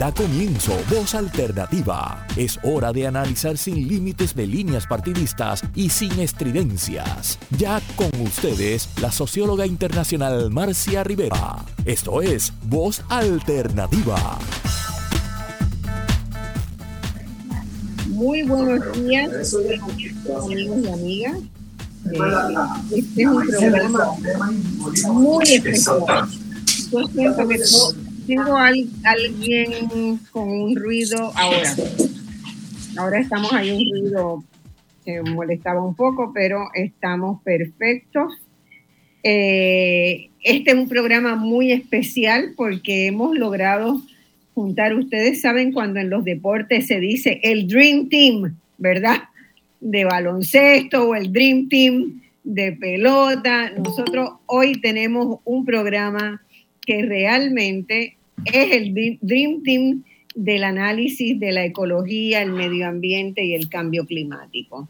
Da comienzo Voz Alternativa. Es hora de analizar sin límites de líneas partidistas y sin estridencias. Ya con ustedes, la socióloga internacional Marcia Rivera. Esto es Voz Alternativa. Muy buenos días, amigos y amigas. Eh, este es un programa muy especial. Tengo a alguien con un ruido ahora. Ahora estamos ahí un ruido que molestaba un poco, pero estamos perfectos. Eh, este es un programa muy especial porque hemos logrado juntar, ustedes saben cuando en los deportes se dice el Dream Team, ¿verdad? De baloncesto o el Dream Team de pelota. Nosotros hoy tenemos un programa que realmente es el Dream Team del análisis de la ecología, el medio ambiente y el cambio climático.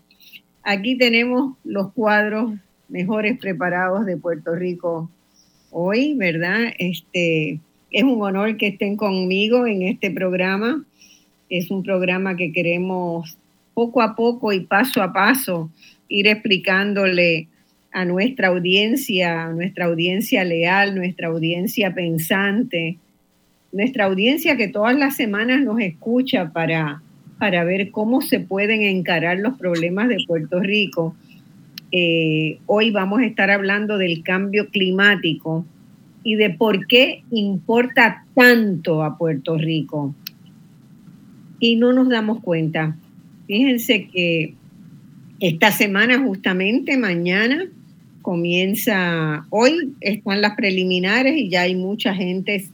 Aquí tenemos los cuadros mejores preparados de Puerto Rico hoy, ¿verdad? Este, es un honor que estén conmigo en este programa. Es un programa que queremos poco a poco y paso a paso ir explicándole a nuestra audiencia, a nuestra audiencia leal, nuestra audiencia pensante, nuestra audiencia que todas las semanas nos escucha para, para ver cómo se pueden encarar los problemas de Puerto Rico. Eh, hoy vamos a estar hablando del cambio climático y de por qué importa tanto a Puerto Rico. Y no nos damos cuenta. Fíjense que esta semana, justamente mañana, comienza, hoy están las preliminares y ya hay mucha gente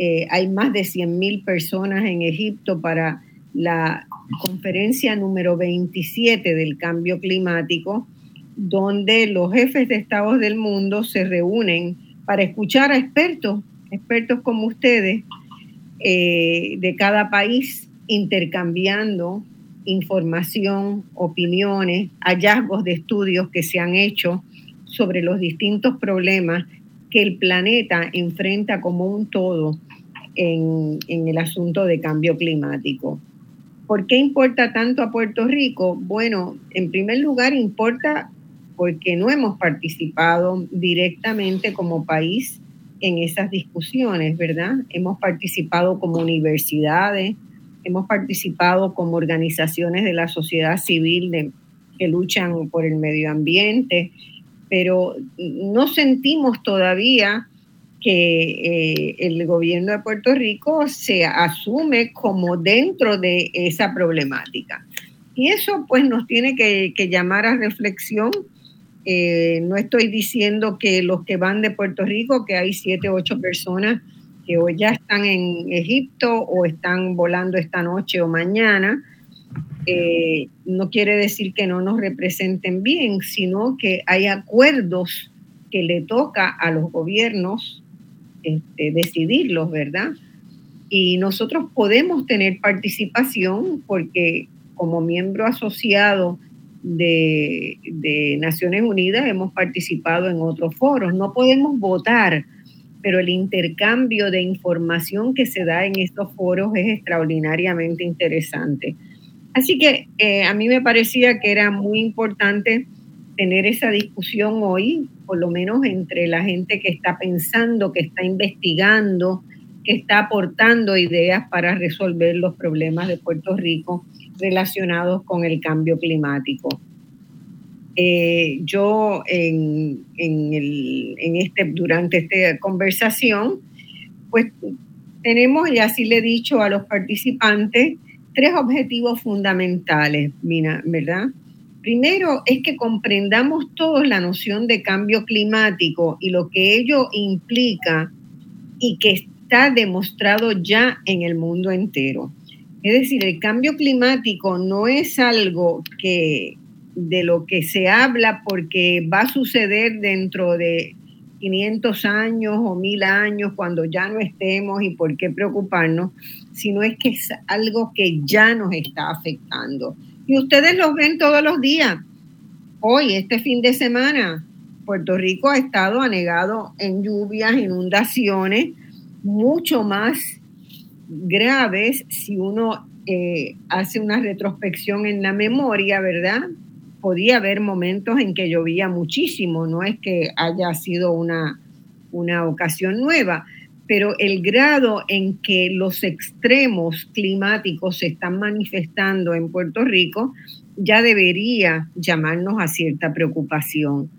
eh, hay más de 100.000 personas en Egipto para la conferencia número 27 del cambio climático, donde los jefes de estados del mundo se reúnen para escuchar a expertos, expertos como ustedes, eh, de cada país, intercambiando información, opiniones, hallazgos de estudios que se han hecho sobre los distintos problemas que el planeta enfrenta como un todo en, el asunto de cambio climático. ¿Por qué importa tanto a Puerto Rico? Bueno, en primer lugar importa porque no hemos participado directamente como país en esas discusiones, ¿verdad? Hemos participado como universidades, hemos participado como organizaciones de la sociedad civil que luchan por el medio ambiente, pero no sentimos todavía que eh, el gobierno de Puerto Rico se asume como dentro de esa problemática. Y eso pues nos tiene que, llamar a reflexión. Eh, no estoy diciendo que los que van de Puerto Rico, que hay siete o ocho personas que hoy ya están en Egipto o están volando esta noche o mañana, eh, no quiere decir que no nos representen bien, sino que hay acuerdos que le toca a los gobiernos este, decidirlos, ¿verdad? Y nosotros podemos tener participación porque como miembro asociado de, de, Naciones Unidas hemos participado en otros foros. No podemos votar, pero el intercambio de información que se da en estos foros es extraordinariamente interesante. Así que eh, a mí me parecía que era muy importante tener esa discusión hoy, por lo menos entre la gente que está pensando, que está investigando, que está aportando ideas para resolver los problemas de Puerto Rico relacionados con el cambio climático. Eh, yo en, este, durante esta conversación, pues tenemos, y así le he dicho a los participantes, tres objetivos fundamentales, ¿verdad? Primero es que comprendamos todos la noción de cambio climático y lo que ello implica y que está demostrado ya en el mundo entero. Es decir, el cambio climático no es algo que de lo que se habla porque va a suceder dentro de 500 años o 1000 años cuando ya no estemos y por qué preocuparnos, sino es que es algo que ya nos está afectando y ustedes los ven todos los días. Hoy, este fin de semana, Puerto Rico ha estado anegado en lluvias, inundaciones, mucho más graves si uno eh, hace una retrospección en la memoria, ¿verdad? Podía haber momentos en que llovía muchísimo, no es que haya sido una, una ocasión nueva, pero el grado en que los extremos climáticos se están manifestando en Puerto Rico ya debería llamarnos a cierta preocupación.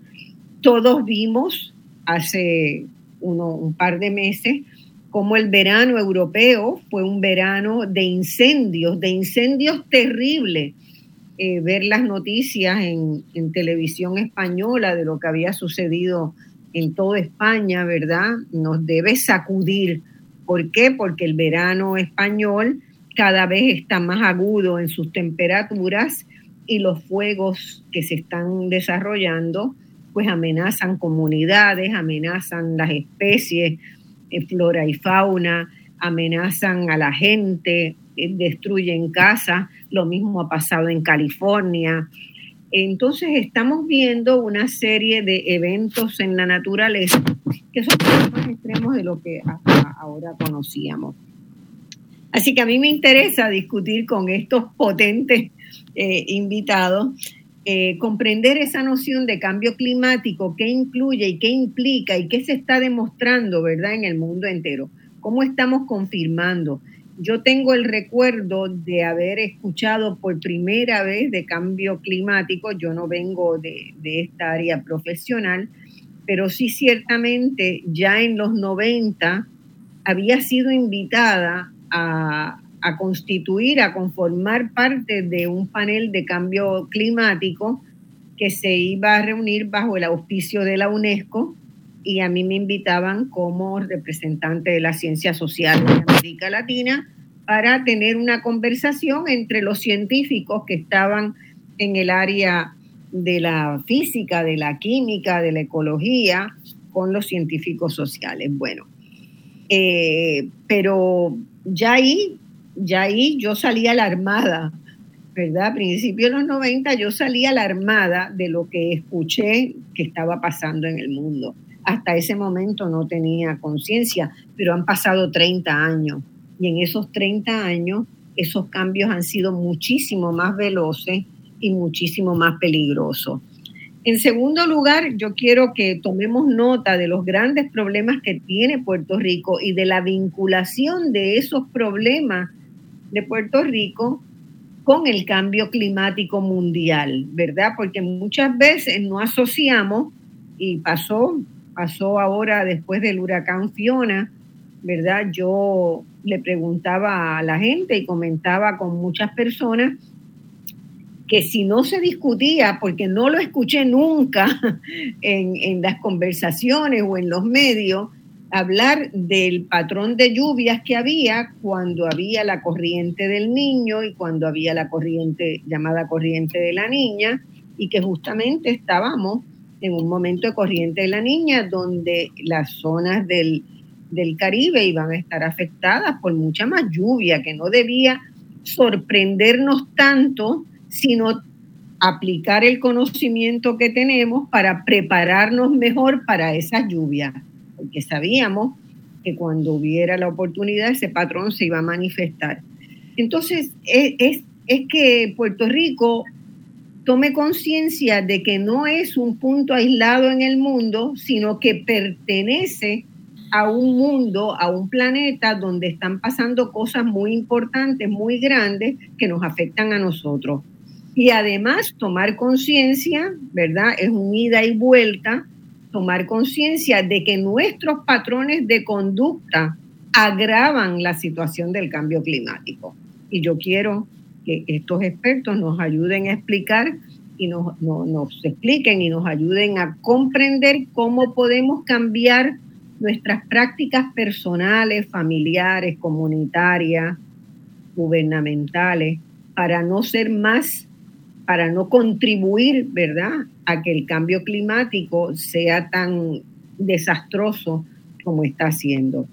Todos vimos hace un par de meses como el verano europeo fue un verano de incendios, de incendios terribles. Eh, ver las noticias en, televisión española de lo que había sucedido en toda España, ¿verdad? Nos debe sacudir. ¿Por qué? Porque el verano español cada vez está más agudo en sus temperaturas y los fuegos que se están desarrollando pues amenazan comunidades, amenazan las especies, eh, flora y fauna, amenazan a la gente, destruyen casas, lo mismo ha pasado en California. Entonces estamos viendo una serie de eventos en la naturaleza que son más extremos de lo que hasta ahora conocíamos. Así que a mí me interesa discutir con estos potentes eh, invitados eh, comprender esa noción de cambio climático, qué incluye y qué implica y qué se está demostrando, ¿verdad?, en el mundo entero. ¿Cómo estamos confirmando? Yo tengo el recuerdo de haber escuchado por primera vez de cambio climático, yo no vengo de, esta área profesional, pero sí ciertamente ya en los 90 había sido invitada a constituir, a conformar parte de un panel de cambio climático que se iba a reunir bajo el auspicio de la UNESCO y a mí me invitaban como representante de la ciencia social de América Latina para tener una conversación entre los científicos que estaban en el área de la física, de la química, de la ecología, con los científicos sociales. Bueno, eh, pero ya ahí ya ahí yo salí alarmada, ¿verdad? A principios de los 90 yo salí alarmada de lo que escuché que estaba pasando en el mundo. Hasta ese momento no tenía conciencia, pero han pasado 30 años y en esos 30 años esos cambios han sido muchísimo más veloces y muchísimo más peligrosos. En segundo lugar, yo quiero que tomemos nota de los grandes problemas que tiene Puerto Rico y de la vinculación de esos problemas de Puerto Rico con el cambio climático mundial, ¿verdad? Porque muchas veces no asociamos, y pasó, pasó ahora después del huracán Fiona, ¿verdad? Yo le preguntaba a la gente y comentaba con muchas personas que si no se discutía, porque no lo escuché nunca en, las conversaciones o en los medios, hablar del patrón de lluvias que había cuando había la corriente del niño y cuando había la corriente llamada corriente de la niña y que justamente estábamos en un momento de corriente de la niña donde las zonas del, del Caribe iban a estar afectadas por mucha más lluvia que no debía sorprendernos tanto, sino aplicar el conocimiento que tenemos para prepararnos mejor para esas lluvias porque sabíamos que cuando hubiera la oportunidad ese patrón se iba a manifestar. Entonces, es, es, que Puerto Rico tome conciencia de que no es un punto aislado en el mundo, sino que pertenece a un mundo, a un planeta donde están pasando cosas muy importantes, muy grandes, que nos afectan a nosotros. Y además tomar conciencia, ¿verdad? Es un ida y vuelta tomar conciencia de que nuestros patrones de conducta agravan la situación del cambio climático. Y yo quiero que estos expertos nos ayuden a explicar y nos, nos, expliquen y nos ayuden a comprender cómo podemos cambiar nuestras prácticas personales, familiares, comunitarias, gubernamentales, para no ser más para no contribuir, ¿verdad?, a que el cambio climático sea tan desastroso como está haciendo.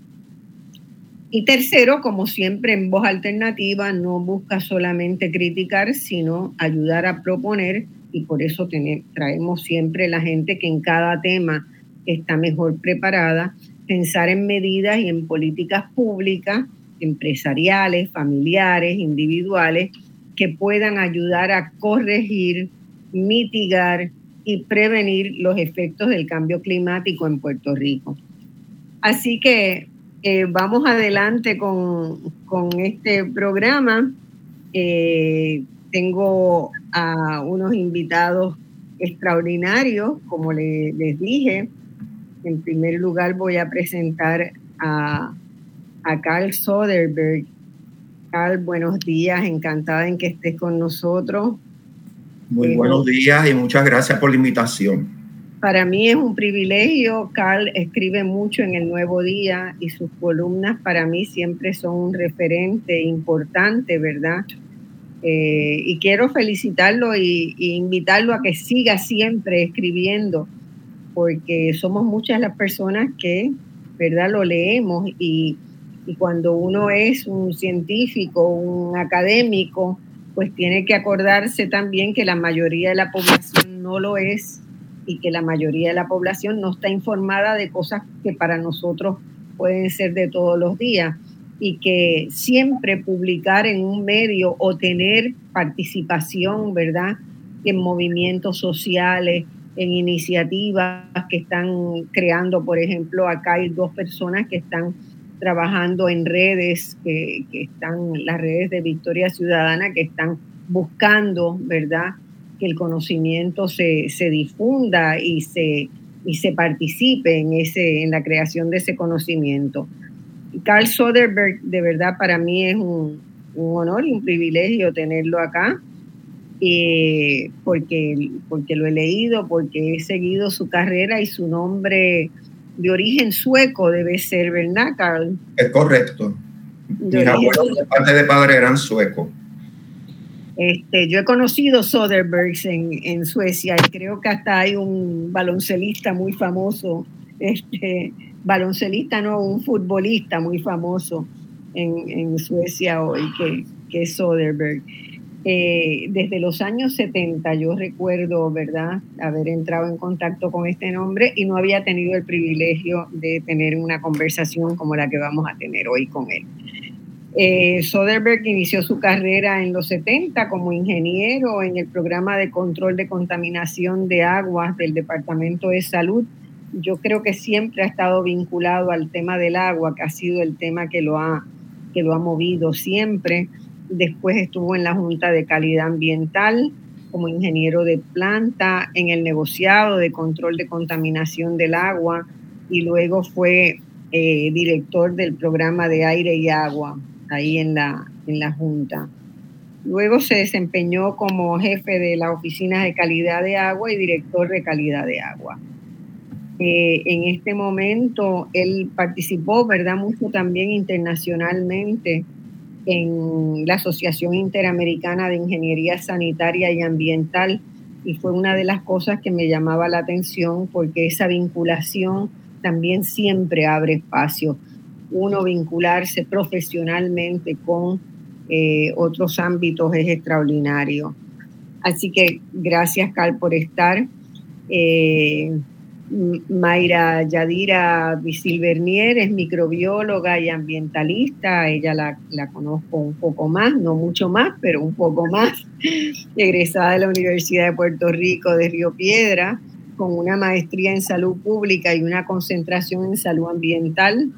Y tercero, como siempre en voz alternativa, no busca solamente criticar, sino ayudar a proponer y por eso traemos siempre la gente que en cada tema está mejor preparada, pensar en medidas y en políticas públicas empresariales, familiares, individuales, que puedan ayudar a corregir, mitigar y prevenir los efectos del cambio climático en Puerto Rico. Así que eh, vamos adelante con, este programa. Eh, tengo a unos invitados extraordinarios, como les dije. En primer lugar voy a presentar a, a Carl Soderberg. Carl, buenos días, encantada en que estés con nosotros. Muy buenos días y muchas gracias por la invitación. Para mí es un privilegio. Carl escribe mucho en el Nuevo Día y sus columnas para mí siempre son un referente importante, ¿verdad? Eh, y quiero felicitarlo y, invitarlo a que siga siempre escribiendo, porque somos muchas las personas que, ¿verdad? Lo leemos y, y cuando uno es un científico, un académico, pues tiene que acordarse también que la mayoría de la población no lo es y que la mayoría de la población no está informada de cosas que para nosotros pueden ser de todos los días y que siempre publicar en un medio o tener participación, ¿verdad?, en movimientos sociales, en iniciativas que están creando, por ejemplo, acá hay dos personas que están trabajando en redes, que, que están las redes de Victoria Ciudadana, que están buscando, ¿verdad?, que el conocimiento se, se difunda y se, y se participe en, ese, en la creación de ese conocimiento. Carl Soderberg, de verdad, para mí es un, un honor y un privilegio tenerlo acá, eh, porque, porque lo he leído, porque he seguido su carrera y su nombre de origen sueco debe ser, ¿verdad, Carl? Es correcto. Mis abuelos de parte de padre eran suecos. Este, yo he conocido Soderbergs en, Suecia y creo que hasta hay un baloncelista muy famoso, este, baloncelista no, un futbolista muy famoso en, Suecia hoy, que, que es Soderberg. Eh, desde los años 70 yo recuerdo, ¿verdad?, haber entrado en contacto con este nombre y no había tenido el privilegio de tener una conversación como la que vamos a tener hoy con él. Eh, Soderberg inició su carrera en los 70 como ingeniero en el programa de control de contaminación de aguas del Departamento de Salud. Yo creo que siempre ha estado vinculado al tema del agua, que ha sido el tema que lo ha, que lo ha movido siempre. Después estuvo en la Junta de Calidad Ambiental como ingeniero de planta, en el negociado de control de contaminación del agua y luego fue eh, director del programa de aire y agua ahí en la, en la Junta. Luego se desempeñó como jefe de la Oficina de Calidad de Agua y director de Calidad de Agua. Eh, en este momento él participó, ¿verdad?, mucho también internacionalmente en la Asociación Interamericana de Ingeniería Sanitaria y Ambiental y fue una de las cosas que me llamaba la atención porque esa vinculación también siempre abre espacio uno vincularse profesionalmente con eh, otros ámbitos es extraordinario. Así que gracias, Carl, por estar. Eh, Mayra Yadira Visilvernier es microbióloga y ambientalista. Ella la, la, conozco un poco más, no mucho más, pero un poco más. Egresada de la Universidad de Puerto Rico de Río Piedra, con una maestría en salud pública y una concentración en salud ambiental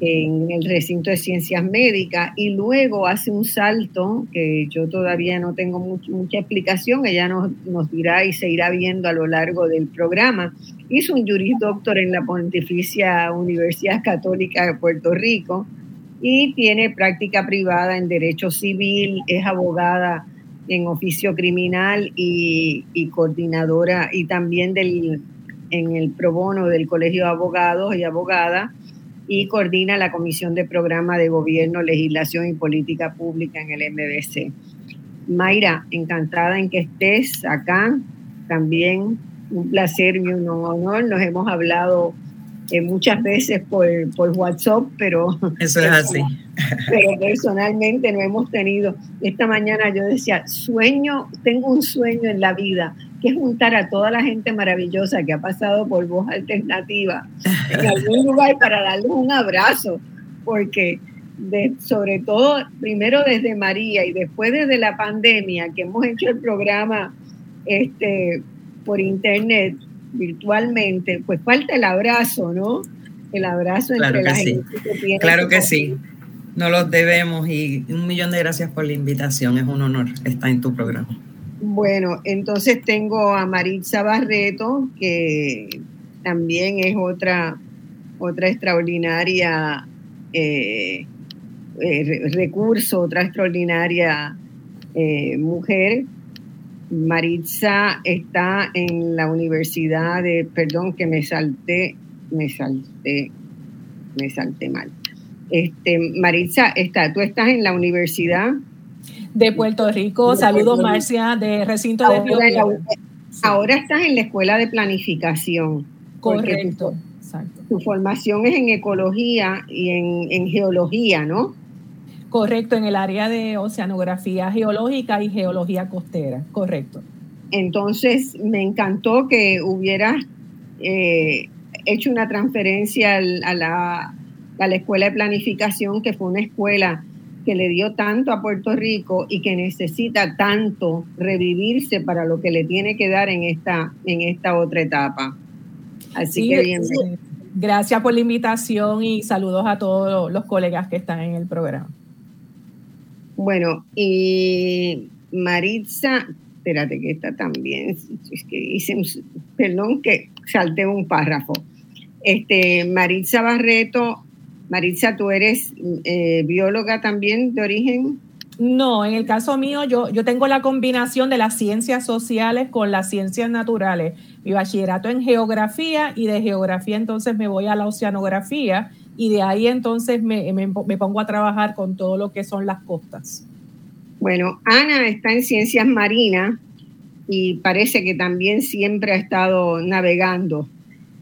en el recinto de ciencias médicas y luego hace un salto que yo todavía no tengo mucha explicación, ella nos, nos, dirá y se irá viendo a lo largo del programa. Hizo un Juris Doctor en la Pontificia Universidad Católica de Puerto Rico y tiene práctica privada en Derecho Civil, es abogada en oficio criminal y, y coordinadora y también del, en el pro bono del Colegio de Abogados y Abogada y coordina la Comisión de Programa de Gobierno, Legislación y Política Pública en el MBC. Mayra, encantada en que estés acá. También un placer y un honor. Nos hemos hablado eh, muchas veces por, por, WhatsApp, pero... Eso es así. Pero personalmente no hemos tenido. Esta mañana yo decía, sueño, tengo un sueño en la vida que es juntar a toda la gente maravillosa que ha pasado por voz alternativa en algún lugar para darles un abrazo, porque de, sobre todo primero desde María y después desde la pandemia, que hemos hecho el programa este, por internet, virtualmente, pues falta el abrazo, ¿no? El abrazo entre la gente que tiene. Claro que sí. No los debemos y un millón de gracias por la invitación. Es un honor estar en tu programa. Bueno, entonces tengo a Maritza Barreto, que también es otra, otra extraordinaria eh, eh, recurso, otra extraordinaria eh, mujer. Maritza está en la Universidad de, perdón que me salté, me salté, me salté mal. Este, Maritza, está, tú estás en la Universidad de Puerto Rico. Saludos, Marcia, de recinto ahora, de Ahora estás en la escuela de planificación. Correcto. Tu, formación es en ecología y en, geología, ¿no? Correcto, en el área de oceanografía geológica y geología costera, correcto. Entonces, me encantó que hubieras eh, hecho una transferencia a la, a la escuela de planificación, que fue una escuela que le dio tanto a Puerto Rico y que necesita tanto revivirse para lo que le tiene que dar en esta, en esta otra etapa. Así que bienvenido. Gracias por la invitación y saludos a todos los colegas que están en el programa. Bueno, y Maritza, espérate que está también, es que hice un, perdón que salté un párrafo. Este, Maritza Barreto Maritza, ¿tú eres eh, bióloga también de origen? No, en el caso mío yo, yo tengo la combinación de las ciencias sociales con las ciencias naturales. Mi bachillerato en geografía y de geografía entonces me voy a la oceanografía y de ahí entonces me, me, pongo a trabajar con todo lo que son las costas. Bueno, Ana está en ciencias marinas y parece que también siempre ha estado navegando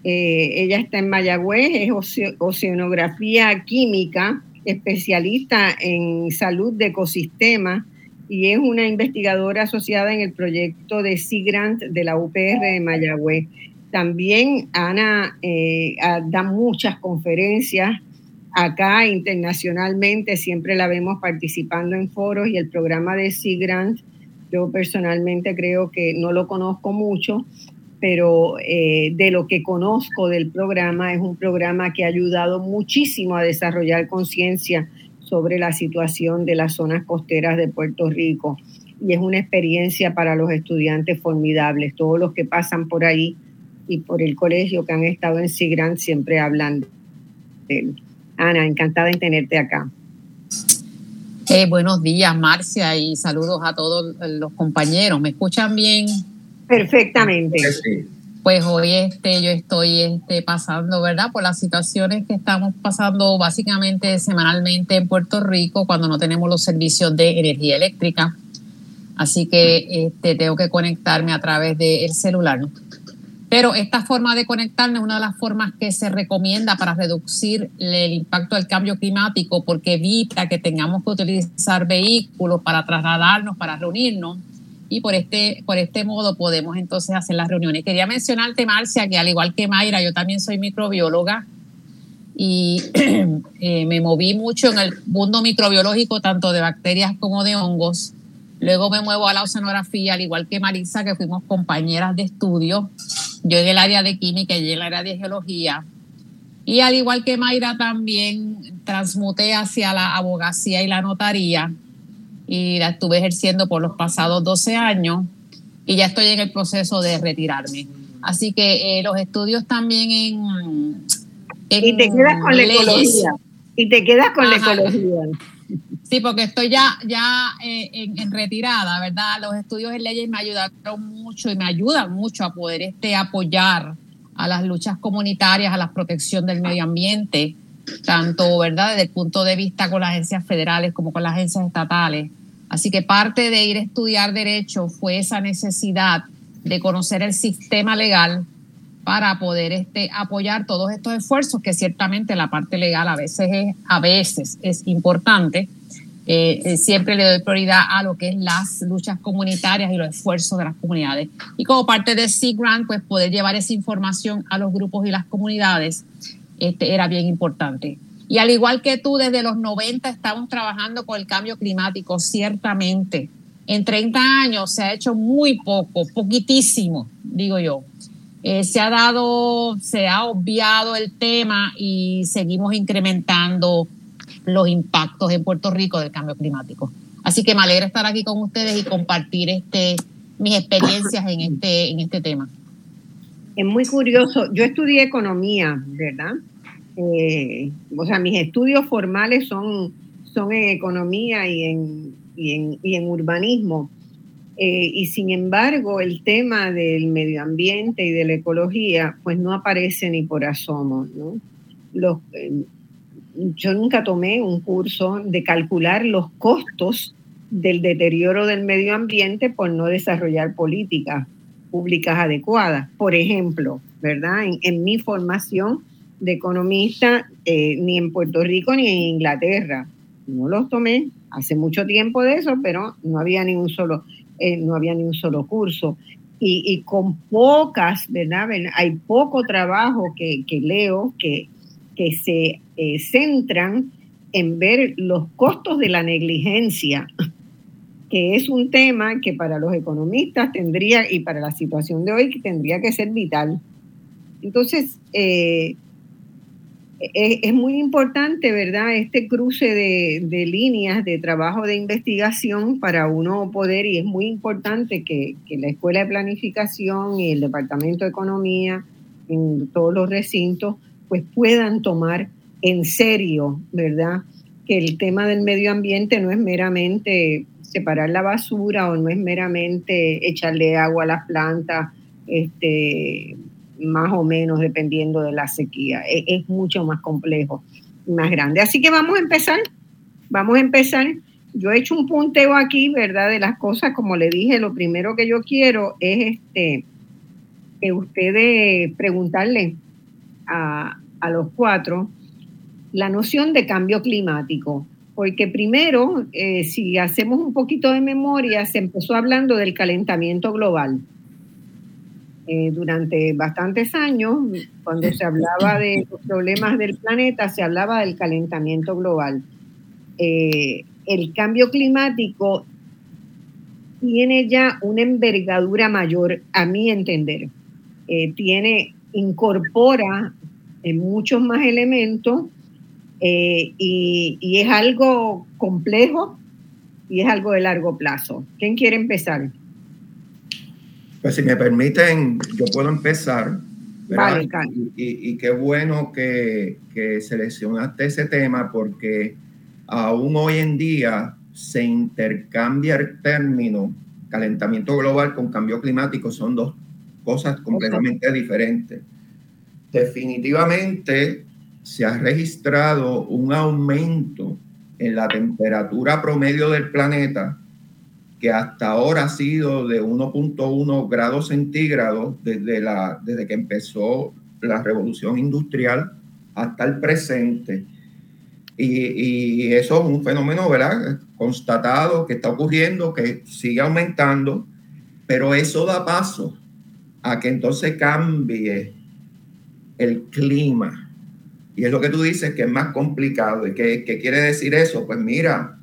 eh, ella está en Mayagüez, es oceanografía química, especialista en salud de ecosistemas y es una investigadora asociada en el proyecto de Sea Grant de la UPR de Mayagüez. También Ana eh, da muchas conferencias acá internacionalmente, siempre la vemos participando en foros y el programa de Sea Grant, yo personalmente creo que no lo conozco mucho, pero eh, de lo que conozco del programa, es un programa que ha ayudado muchísimo a desarrollar conciencia sobre la situación de las zonas costeras de Puerto Rico. Y es una experiencia para los estudiantes formidables. Todos los que pasan por ahí y por el colegio que han estado en Sigran siempre hablan de él. Ana, encantada en tenerte acá. Eh, buenos días, Marcia, y saludos a todos los compañeros. ¿Me escuchan bien? Perfectamente. Pues hoy este, yo estoy este, pasando, ¿verdad? Por las situaciones que estamos pasando básicamente semanalmente en Puerto Rico cuando no tenemos los servicios de energía eléctrica. Así que este, tengo que conectarme a través del celular. Pero esta forma de conectarme es una de las formas que se recomienda para reducir el impacto del cambio climático porque evita que tengamos que utilizar vehículos para trasladarnos, para reunirnos y por este, por este modo podemos entonces hacer las reuniones. Quería mencionarte, Marcia, que al igual que Mayra, yo también soy microbióloga y eh, me moví mucho en el mundo microbiológico, tanto de bacterias como de hongos. Luego me muevo a la oceanografía, al igual que Marisa, que fuimos compañeras de estudio. Yo en el área de química y en el área de geología. Y al igual que Mayra, también transmuté hacia la abogacía y la notaría y la estuve ejerciendo por los pasados 12 años y ya estoy en el proceso de retirarme. Así que eh, los estudios también en, y te quedas con la ecología. Y te quedas con la ecología. Sí, porque estoy ya, ya eh, en, retirada, ¿verdad? Los estudios en leyes me ayudaron mucho y me ayudan mucho a poder este, apoyar a las luchas comunitarias, a la protección del medio ambiente, tanto, ¿verdad? Desde el punto de vista con las agencias federales como con las agencias estatales. Así que parte de ir a estudiar derecho fue esa necesidad de conocer el sistema legal para poder este, apoyar todos estos esfuerzos que ciertamente la parte legal a veces es, a veces es importante. Eh, eh, siempre le doy prioridad a lo que es las luchas comunitarias y los esfuerzos de las comunidades. Y como parte de Sea Grant, pues poder llevar esa información a los grupos y las comunidades este, era bien importante. Y al igual que tú, desde los 90 estamos trabajando con el cambio climático, ciertamente. En 30 años se ha hecho muy poco, poquitísimo, digo yo. Eh, se ha dado, se ha obviado el tema y seguimos incrementando los impactos en Puerto Rico del cambio climático. Así que me alegra estar aquí con ustedes y compartir este, mis experiencias en este, en este tema. Es muy curioso. Yo estudié economía, ¿verdad? Eh, o sea, mis estudios formales son, son en economía y en, y en, y en urbanismo. Eh, y sin embargo, el tema del medio ambiente y de la ecología, pues no aparece ni por asomo. ¿no? Los, eh, yo nunca tomé un curso de calcular los costos del deterioro del medio ambiente por no desarrollar políticas públicas adecuadas. Por ejemplo, ¿verdad? En, mi formación de economista, eh, ni en Puerto Rico ni en Inglaterra, no los tomé hace mucho tiempo de eso, pero no había ni un solo, eh, no había ni un solo curso. Y, con pocas, ¿verdad? Hay poco trabajo que, leo que, que se eh, centran en ver los costos de la negligencia, que es un tema que para los economistas tendría, y para la situación de hoy, tendría que ser vital. Entonces, eh, es, muy importante, ¿verdad? Este cruce de, líneas de trabajo de investigación para uno poder, y es muy importante que, que la Escuela de Planificación y el Departamento de Economía en todos los recintos, pues puedan tomar en serio, ¿verdad? Que el tema del medio ambiente no es meramente separar la basura o no es meramente echarle agua a las plantas, este, más o menos dependiendo de la sequía. Es, es mucho más complejo, más grande. Así que vamos a empezar, vamos a empezar. Yo he hecho un punteo aquí, ¿verdad? De las cosas, como le dije, lo primero que yo quiero es este que ustedes preguntarle a, a los cuatro la noción de cambio climático, porque primero, eh, si hacemos un poquito de memoria, se empezó hablando del calentamiento global. Eh, durante bastantes años, cuando se hablaba de los problemas del planeta, se hablaba del calentamiento global. Eh, el cambio climático tiene ya una envergadura mayor, a mi entender. tiene, incorpora muchos más elementos eh, y, es algo complejo y es algo de largo plazo. ¿Quién quiere empezar? Pues si me permiten, yo puedo empezar. Vale, y, y, qué bueno que, que seleccionaste ese tema porque aún hoy en día se intercambia el término calentamiento global con cambio climático, son dos cosas completamente diferentes. Definitivamente se ha registrado un aumento en la temperatura promedio del planeta que hasta ahora ha sido de 1.1 grados centígrados desde, la, desde que empezó la revolución industrial hasta el presente. Y, eso es un fenómeno, ¿verdad? Constatado que está ocurriendo, que sigue aumentando, pero eso da paso a que entonces cambie el clima y es lo que tú dices que es más complicado. ¿Y qué, quiere decir eso? Pues mira,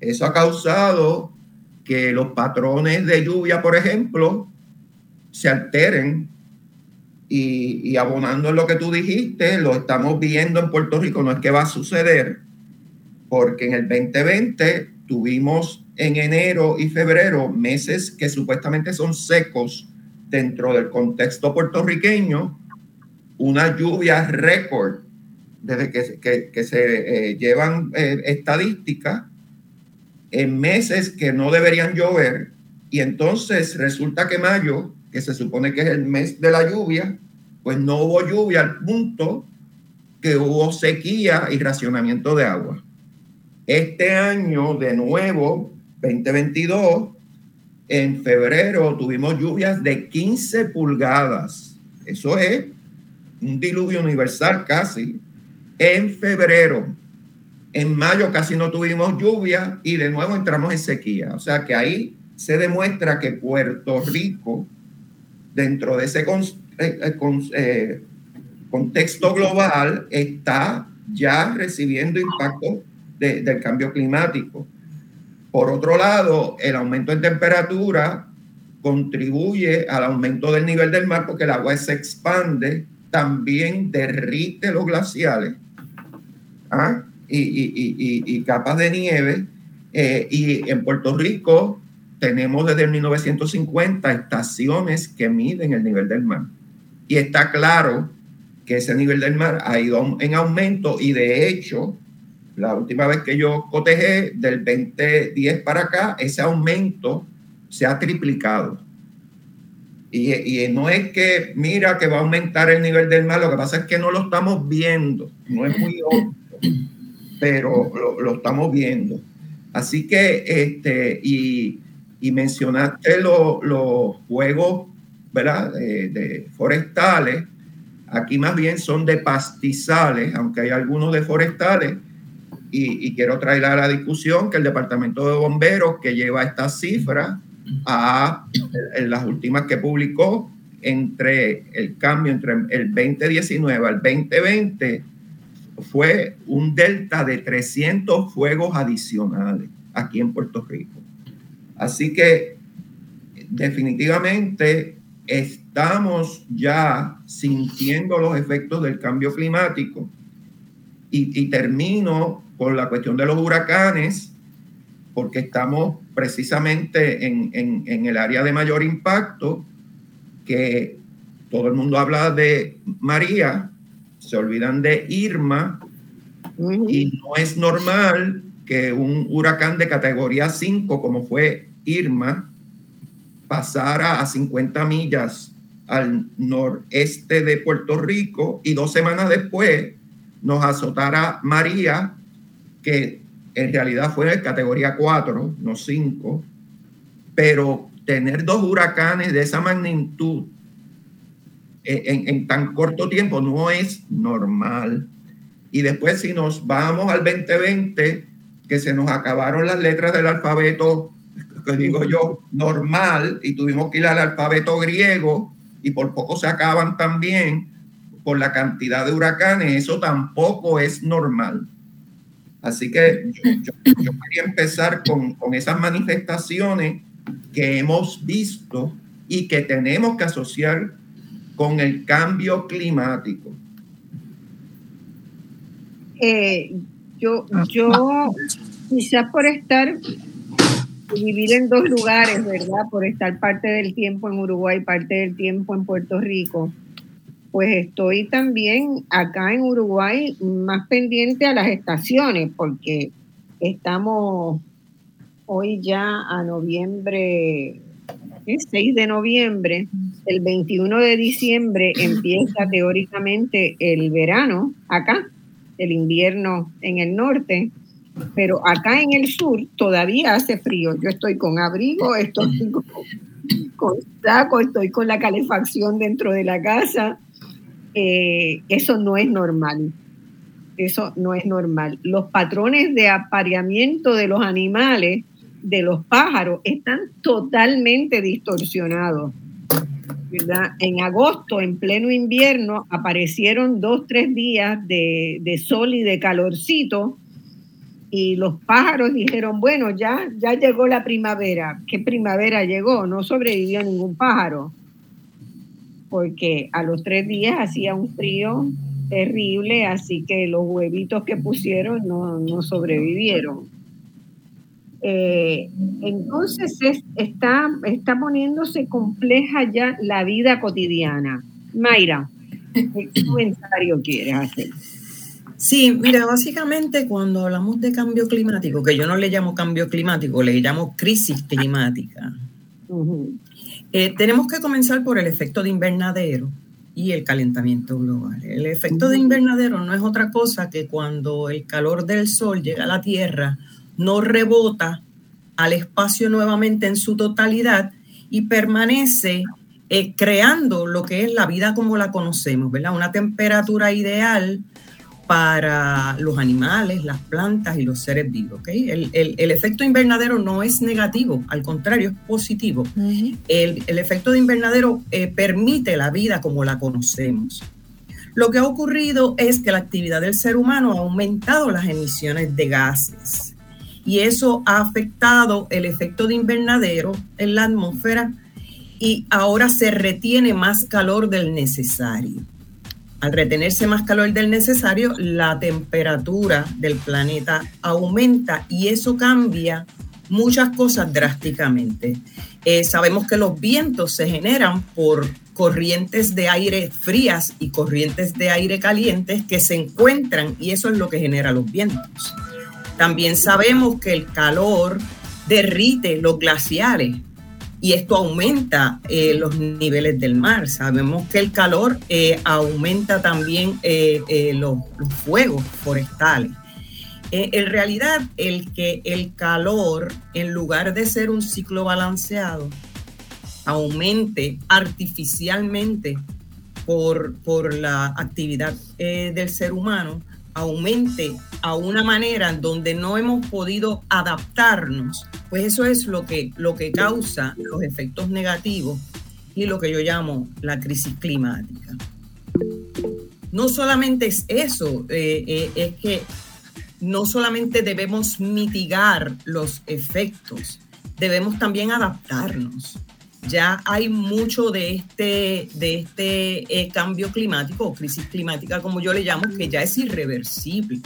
eso ha causado que los patrones de lluvia, por ejemplo, se alteren y, y, abonando en lo que tú dijiste, lo estamos viendo en Puerto Rico, no es que va a suceder, porque en el 2020 tuvimos en enero y febrero meses que supuestamente son secos dentro del contexto puertorriqueño, una lluvia récord desde que, se eh, llevan eh, estadísticas en meses que no deberían llover y entonces resulta que mayo, que se supone que es el mes de la lluvia, pues no hubo lluvia al punto que hubo sequía y racionamiento de agua. Este año, de nuevo, 2022, en febrero tuvimos lluvias de 15 pulgadas. Eso es un diluvio universal casi en febrero. En mayo casi no tuvimos lluvia y de nuevo entramos en sequía. O sea que ahí se demuestra que Puerto Rico, dentro de ese eh, eh, eh, contexto global, está ya recibiendo impacto del cambio climático. Por otro lado, el aumento en temperatura contribuye al aumento del nivel del mar porque el agua se expande, también derrite los glaciales ¿ah? y, capas de nieve. Eh, y en Puerto Rico tenemos desde 1950 estaciones que miden el nivel del mar. Y está claro que ese nivel del mar ha ido en aumento y de hecho, la última vez que yo cotejé del 2010 para acá, ese aumento se ha triplicado. Y, no es que, mira, que va a aumentar el nivel del mar, lo que pasa es que no lo estamos viendo, no es muy obvio, pero lo, estamos viendo. Así que, este, y, mencionaste los juegos, ¿verdad?, de forestales Aquí más bien son de pastizales, aunque hay algunos de forestales. Y, quiero traer a la discusión que el Departamento de Bomberos, que lleva estas cifras a, en las últimas que publicó, entre el cambio entre el 2019 al 2020, fue un delta de 300 fuegos adicionales aquí en Puerto Rico. Así que definitivamente estamos ya sintiendo los efectos del cambio climático. Y, termino con la cuestión de los huracanes, porque estamos precisamente en, el área de mayor impacto, que todo el mundo habla de María, se olvidan de Irma, y no es normal que un huracán de categoría 5, como fue Irma, pasara a 50 millas al noreste de Puerto Rico y dos semanas después nos azotara María, que en realidad fue de categoría 4, no 5, pero tener dos huracanes de esa magnitud en, tan corto tiempo no es normal. Y después si nos vamos al 2020, que se nos acabaron las letras del alfabeto que digo yo, normal, y tuvimos que ir al alfabeto griego, y por poco se acaban también por la cantidad de huracanes, eso tampoco es normal. Así que yo, quería empezar con, con esas manifestaciones que hemos visto y que tenemos que asociar con el cambio climático. Eh, yo, yo quizás por estar vivir en dos lugares, ¿verdad? Por estar parte del tiempo en Uruguay, parte del tiempo en Puerto Rico. Pues estoy también acá en Uruguay más pendiente a las estaciones, porque estamos hoy ya a noviembre, ¿es? 6 de noviembre, el 21 de diciembre empieza teóricamente el verano acá, el invierno en el norte pero acá en el sur todavía hace frío. Yo estoy con abrigo, estoy con, saco, estoy con la calefacción dentro de la casa. Eh, eso no es normal. Eso no es normal. Los patrones de apareamiento de los animales, de los pájaros, están totalmente distorsionados. En agosto, en pleno invierno, aparecieron dos, tres días de, de sol y de calorcito y los pájaros dijeron, bueno, ya, ya llegó la primavera. ¿Qué primavera llegó? No sobrevivió ningún pájaro, porque a los tres días hacía un frío terrible, así que los huevitos que pusieron no, sobrevivieron. Eh, entonces está, está poniéndose compleja ya la vida cotidiana. Mayra, ¿qué comentario quieres hacer? Sí, mira, básicamente cuando hablamos de cambio climático, que yo no le llamo cambio climático, le llamo crisis climática, eh, tenemos que comenzar por el efecto de invernadero y el calentamiento global. El efecto de invernadero no es otra cosa que cuando el calor del sol llega a la Tierra, no rebota al espacio nuevamente en su totalidad y permanece eh, creando lo que es la vida como la conocemos, ¿verdad? Una temperatura ideal para los animales, las plantas y los seres vivos. El, efecto invernadero no es negativo, al contrario, es positivo. el, efecto de invernadero eh, permite la vida como la conocemos. Lo que ha ocurrido es que la actividad del ser humano ha aumentado las emisiones de gases y eso ha afectado el efecto de invernadero en la atmósfera y ahora se retiene más calor del necesario. Al retenerse más calor del necesario, la temperatura del planeta aumenta y eso cambia muchas cosas drásticamente. Eh, sabemos que los vientos se generan por corrientes de aire frías y corrientes de aire calientes que se encuentran y eso es lo que genera los vientos. También sabemos que el calor derrite los glaciares y esto aumenta eh, los niveles del mar. Sabemos que el calor eh, aumenta también los, los, fuegos forestales. en realidad, el que el calor, en lugar de ser un ciclo balanceado, aumente artificialmente por, por la actividad eh, del ser humano, aumente a una manera donde no hemos podido adaptarnos, pues eso es lo que, lo que causa los efectos negativos y lo que yo llamo la crisis climática. No solamente es eso, eh, eh, es que no solamente debemos mitigar los efectos, debemos también adaptarnos ya hay mucho de este, de este eh, cambio climático o crisis climática, como yo le llamo, que ya es irreversible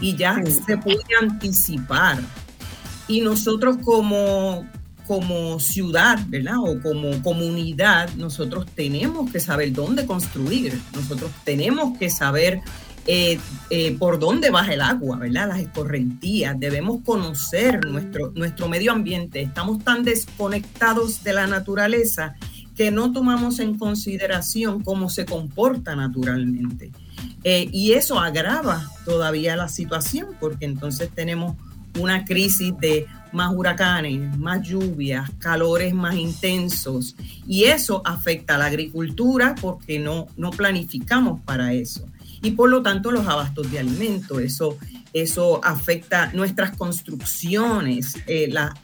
y ya se puede anticipar. Y nosotros como, como ciudad, ¿verdad? O como comunidad, nosotros tenemos que saber dónde construir, nosotros tenemos que saber eh, eh, por dónde baja el agua, ¿verdad? Las escorrentías, debemos conocer nuestro, nuestro medio ambiente. Estamos tan desconectados de la naturaleza que no tomamos en consideración cómo se comporta naturalmente. Eh, y eso agrava todavía la situación porque entonces tenemos una crisis de más huracanes, más lluvias, calores más intensos y eso afecta a la agricultura porque no, no planificamos para eso y por lo tanto los abastos de alimentos. Eso, eso afecta nuestras construcciones. Eh, la,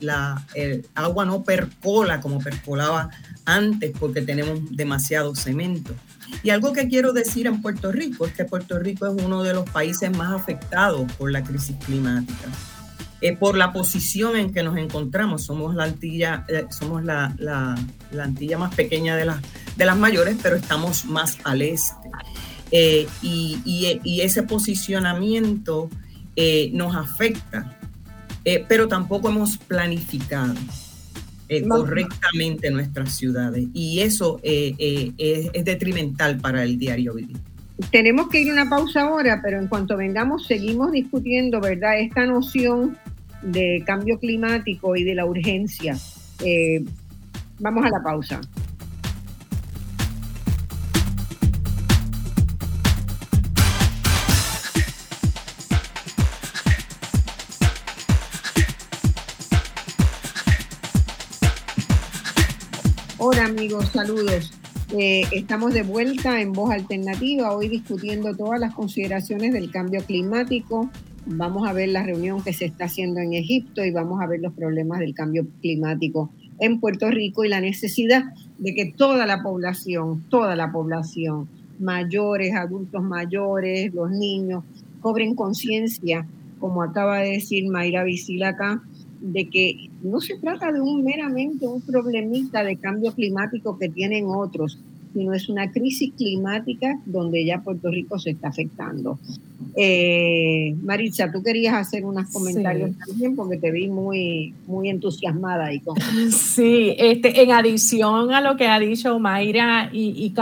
la, el agua no percola como percolaba antes porque tenemos demasiado cemento. Y algo que quiero decir en Puerto Rico es que Puerto Rico es uno de los países más afectados por la crisis climática. Eh, por la posición en que nos encontramos, somos la antilla, eh, somos la, la, la, antilla más pequeña de las, de las mayores, pero estamos más al este. Eh, y, ese posicionamiento eh, nos afecta, eh, pero tampoco hemos planificado correctamente nuestras ciudades y eso es, es detrimental para el diario vivir. Tenemos que ir a una pausa ahora, pero en cuanto vengamos seguimos discutiendo, ¿verdad? Esta noción de cambio climático y de la urgencia. vamos a la pausa. Amigos, saludos. Eh, estamos de vuelta en Voz Alternativa, hoy discutiendo todas las consideraciones del cambio climático. Vamos a ver la reunión que se está haciendo en Egipto y vamos a ver los problemas del cambio climático en Puerto Rico y la necesidad de que toda la población, toda la población, mayores, adultos mayores, los niños, cobren conciencia, como acaba de decir Mayra Visilaca, de que no se trata de un meramente un problemita de cambio climático que tienen otros, sino es una crisis climática donde ya Puerto Rico se está afectando. Eh, Maritza, tú querías hacer unos comentarios también porque te vi muy, muy entusiasmada ahí con. Sí, este, en adición a lo que ha dicho Mayra y, y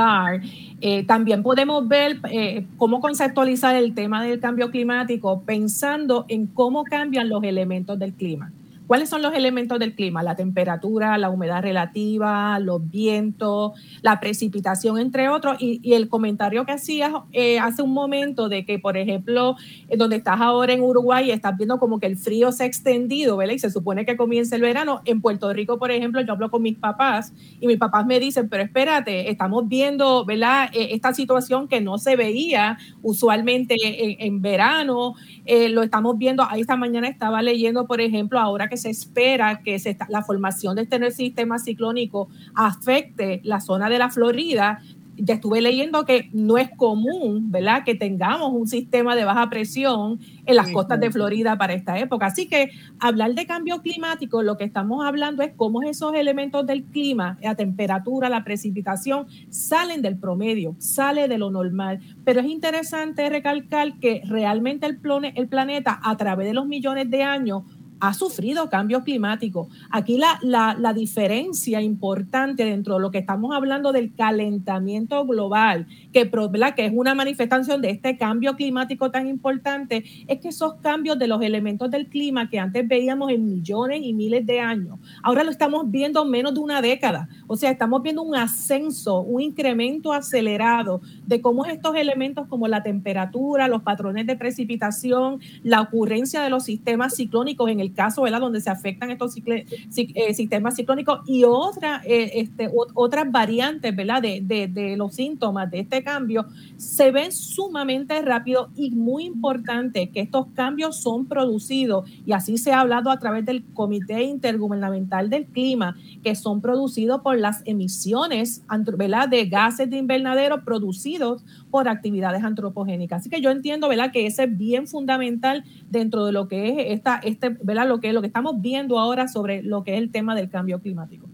eh, también podemos ver eh, cómo conceptualizar el tema del cambio climático pensando en cómo cambian los elementos del clima. ¿Cuáles son los elementos del clima? La temperatura, la humedad relativa, los vientos, la precipitación, entre otros. Y, el comentario que hacías eh, hace un momento de que, por ejemplo, donde estás ahora en Uruguay, estás viendo como que el frío se ha extendido, ¿verdad? Y se supone que comienza el verano. En Puerto Rico, por ejemplo, yo hablo con mis papás y mis papás me dicen, pero espérate, estamos viendo, ¿verdad? E, esta situación que no se veía usualmente en, verano, eh, lo estamos viendo. Ahí esta mañana estaba leyendo, por ejemplo, ahora que se espera que la formación de este sistema ciclónico afecte la zona de la Florida, ya estuve leyendo que no es común, ¿verdad?, que tengamos un sistema de baja presión en las costas de Florida para esta época. Así que hablar de cambio climático, lo que estamos hablando es cómo esos elementos del clima, la temperatura, la precipitación, salen del promedio, sale de lo normal. Pero es interesante recalcar que realmente el, el planeta, a través de los millones de años, ha sufrido cambios climáticos. Aquí la, la, diferencia importante dentro de lo que estamos hablando del calentamiento global, que, que es una manifestación de este cambio climático tan importante, es que esos cambios de los elementos del clima que antes veíamos en millones y miles de años, ahora lo estamos viendo en menos de una década. O sea, estamos viendo un ascenso, un incremento acelerado de cómo estos elementos como la temperatura, los patrones de precipitación, la ocurrencia de los sistemas ciclónicos en el caso, ¿verdad? Donde se afectan estos eh, sistemas ciclónicos y otra, eh, este, otras variantes, ¿verdad? De, de, los síntomas de este cambio, se ven sumamente rápido y muy importante que estos cambios son producidos, y así se ha hablado a través del Comité Intergubernamental del Clima, que son producidos por las emisiones, ¿verdad? De gases de invernadero producidos por actividades antropogénicas. Así que yo entiendo, ¿verdad? Que ese es bien fundamental dentro de lo que es esta, este, ¿verdad? Lo que, lo que estamos viendo ahora sobre lo que es el tema del cambio climático.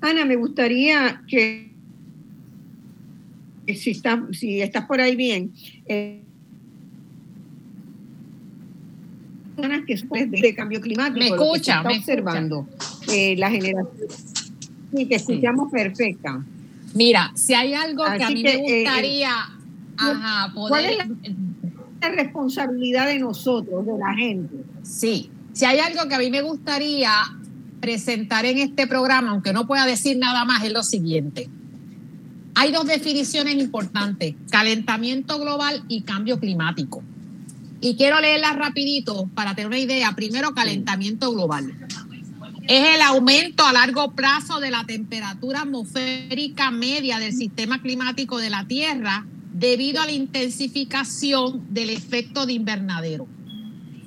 Ana, me gustaría que, si, está, si estás por ahí bien, eh, que de cambio climático. Me escucha, me observando eh, la generación. Sí, que escuchamos perfecta. Mira, si hay algo que a mí me eh, gustaría poder responsabilidad de nosotros, de la gente. Sí, si hay algo que a mí me gustaría presentar en este programa, aunque no pueda decir nada más, es lo siguiente. Hay dos definiciones importantes, calentamiento global y cambio climático. Y quiero leerlas rapidito para tener una idea. Primero, calentamiento global. Es el aumento a largo plazo de la temperatura atmosférica media del sistema climático de la Tierra debido a la intensificación del efecto de invernadero.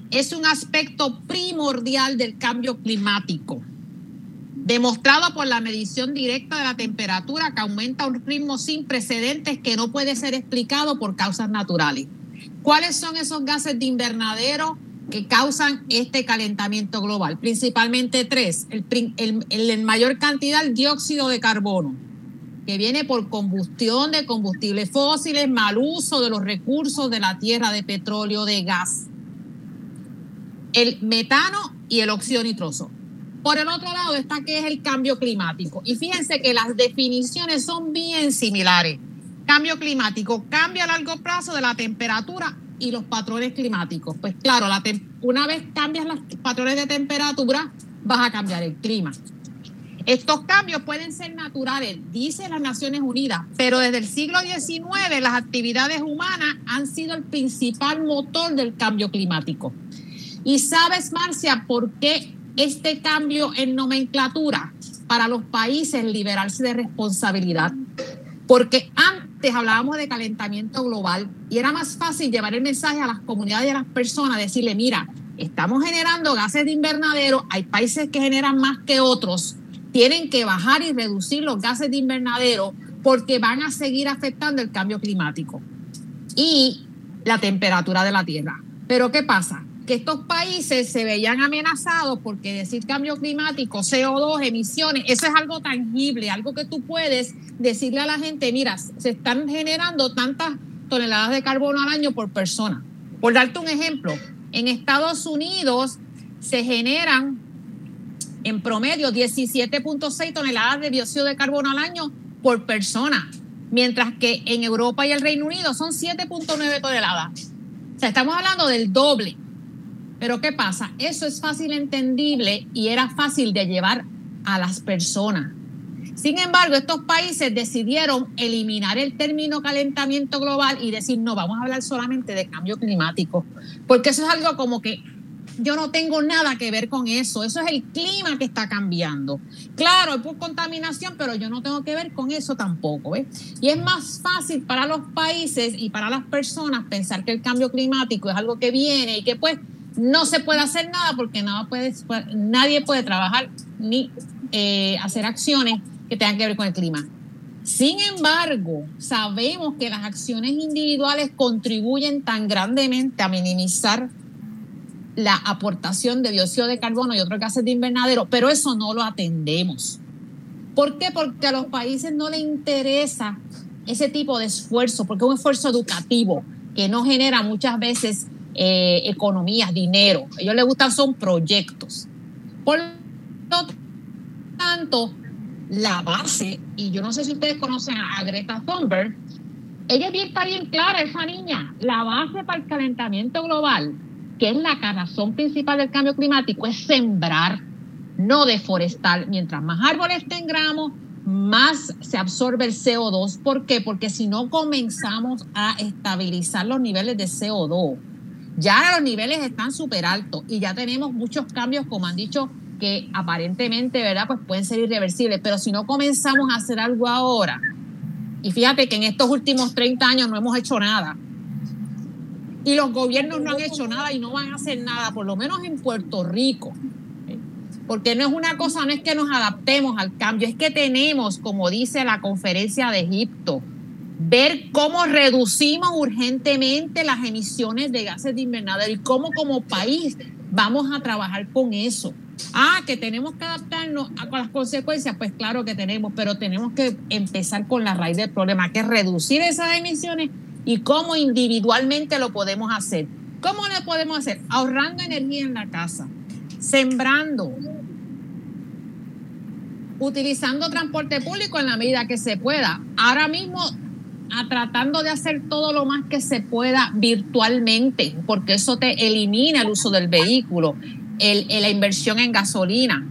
Es un aspecto primordial del cambio climático, demostrado por la medición directa de la temperatura que aumenta a un ritmo sin precedentes que no puede ser explicado por causas naturales. ¿Cuáles son esos gases de invernadero que causan este calentamiento global? Principalmente tres. El, mayor cantidad, el dióxido de carbono, que viene por combustión de combustibles fósiles, mal uso de los recursos de la tierra, de petróleo, de gas. El metano y el óxido nitroso. Por el otro lado está que es el cambio climático. Y fíjense que las definiciones son bien similares. Cambio climático, cambio a largo plazo de la temperatura y los patrones climáticos. Pues claro, una vez cambias los patrones de temperatura, vas a cambiar el clima. Estos cambios pueden ser naturales, dice las Naciones Unidas, pero desde el siglo XIX las actividades humanas han sido el principal motor del cambio climático. ¿Y sabes, Marcia, por qué este cambio en nomenclatura para los países liberarse de responsabilidad? Porque antes hablábamos de calentamiento global y era más fácil llevar el mensaje a las comunidades y a las personas, decirle, mira, estamos generando gases de invernadero, hay países que generan más que otros, tienen que bajar y reducir los gases de invernadero porque van a seguir afectando el cambio climático y la temperatura de la Tierra. Pero ¿qué pasa? Que estos países se veían amenazados porque decir cambio climático, CO2, emisiones, eso es algo tangible, algo que tú puedes decirle a la gente, mira, se están generando tantas toneladas de carbono al año por persona. Por darte un ejemplo, en Estados Unidos se generan en promedio 17.6 toneladas de dióxido de carbono al año por persona, mientras que en Europa y el Reino Unido son 7.9 toneladas. O sea, estamos hablando del doble. Pero ¿qué pasa? Eso es fácil entendible y era fácil de llevar a las personas. Sin embargo, estos países decidieron eliminar el término calentamiento global y decir, no, vamos a hablar solamente de cambio climático, porque eso es algo como que yo no tengo nada que ver con eso. Eso es el clima que está cambiando. Claro, es por contaminación, pero yo no tengo que ver con eso tampoco. Y es más fácil para los países y para las personas pensar que el cambio climático es algo que viene y que pues no se puede hacer nada porque puede, nadie puede trabajar ni eh, hacer acciones que tengan que ver con el clima. Sin embargo, sabemos que las acciones individuales contribuyen tan grandemente a minimizar la aportación de dióxido de carbono y otros gases de invernadero, pero eso no lo atendemos. ¿Por qué? Porque a los países no les interesa ese tipo de esfuerzo, porque es un esfuerzo educativo que no genera muchas veces eh, economías, dinero. A ellos les gustan son proyectos. Por lo tanto, la base, y yo no sé si ustedes conocen a Greta Thunberg, ella está bien clara, esa niña, la base para el calentamiento global, que es la razón principal del cambio climático, es sembrar, no deforestar. Mientras más árboles tengamos, más se absorbe el CO2. ¿Por qué? Porque si no comenzamos a estabilizar los niveles de CO2, ya los niveles están súper altos y ya tenemos muchos cambios, como han dicho que aparentemente, ¿verdad? Pues pueden ser irreversibles, pero si no comenzamos a hacer algo ahora, y fíjate que en estos últimos 30 años no hemos hecho nada, y los gobiernos no han hecho nada y no van a hacer nada, por lo menos en Puerto Rico, porque no es una cosa, no es que nos adaptemos al cambio, es que tenemos, como dice la conferencia de Egipto, ver cómo reducimos urgentemente las emisiones de gases de invernadero y cómo como país vamos a trabajar con eso. Ah, que tenemos que adaptarnos a las consecuencias, pues claro que tenemos, pero tenemos que empezar con la raíz del problema, que es reducir esas emisiones y cómo individualmente lo podemos hacer. ¿Cómo lo podemos hacer? Ahorrando energía en la casa, sembrando, utilizando transporte público en la medida que se pueda. Ahora mismo a tratando de hacer todo lo más que se pueda virtualmente, porque eso te elimina el uso del vehículo, el, la inversión en gasolina.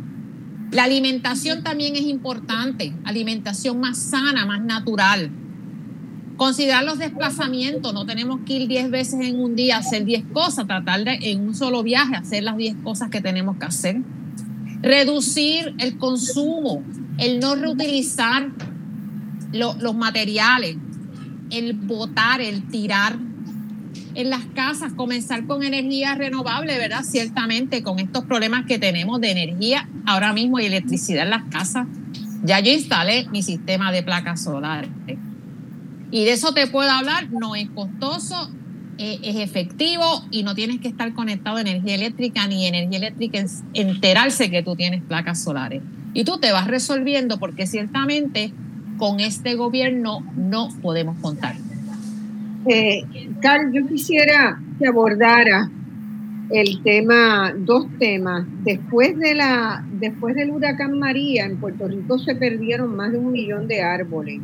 La alimentación también es importante, alimentación más sana, más natural. Considerar los desplazamientos, no tenemos que ir 10 veces en un día a hacer 10 cosas, tratar de en un solo viaje hacer las 10 cosas que tenemos que hacer. Reducir el consumo, el no reutilizar los materiales, el botar, el tirar en las casas, comenzar con energía renovable, ¿verdad? Ciertamente con estos problemas que tenemos de energía ahora mismo y electricidad en las casas. Ya yo instalé mi sistema de placas solares. Y de eso te puedo hablar, no es costoso, eh, es efectivo y no tienes que estar conectado a energía eléctrica ni energía eléctrica enterarse que tú tienes placas solares. Y tú te vas resolviendo porque ciertamente con este gobierno no podemos contar. Eh, Carl, yo quisiera que abordara el tema, dos temas. Después, de la, después del huracán María, en Puerto Rico se perdieron más de un millón de árboles.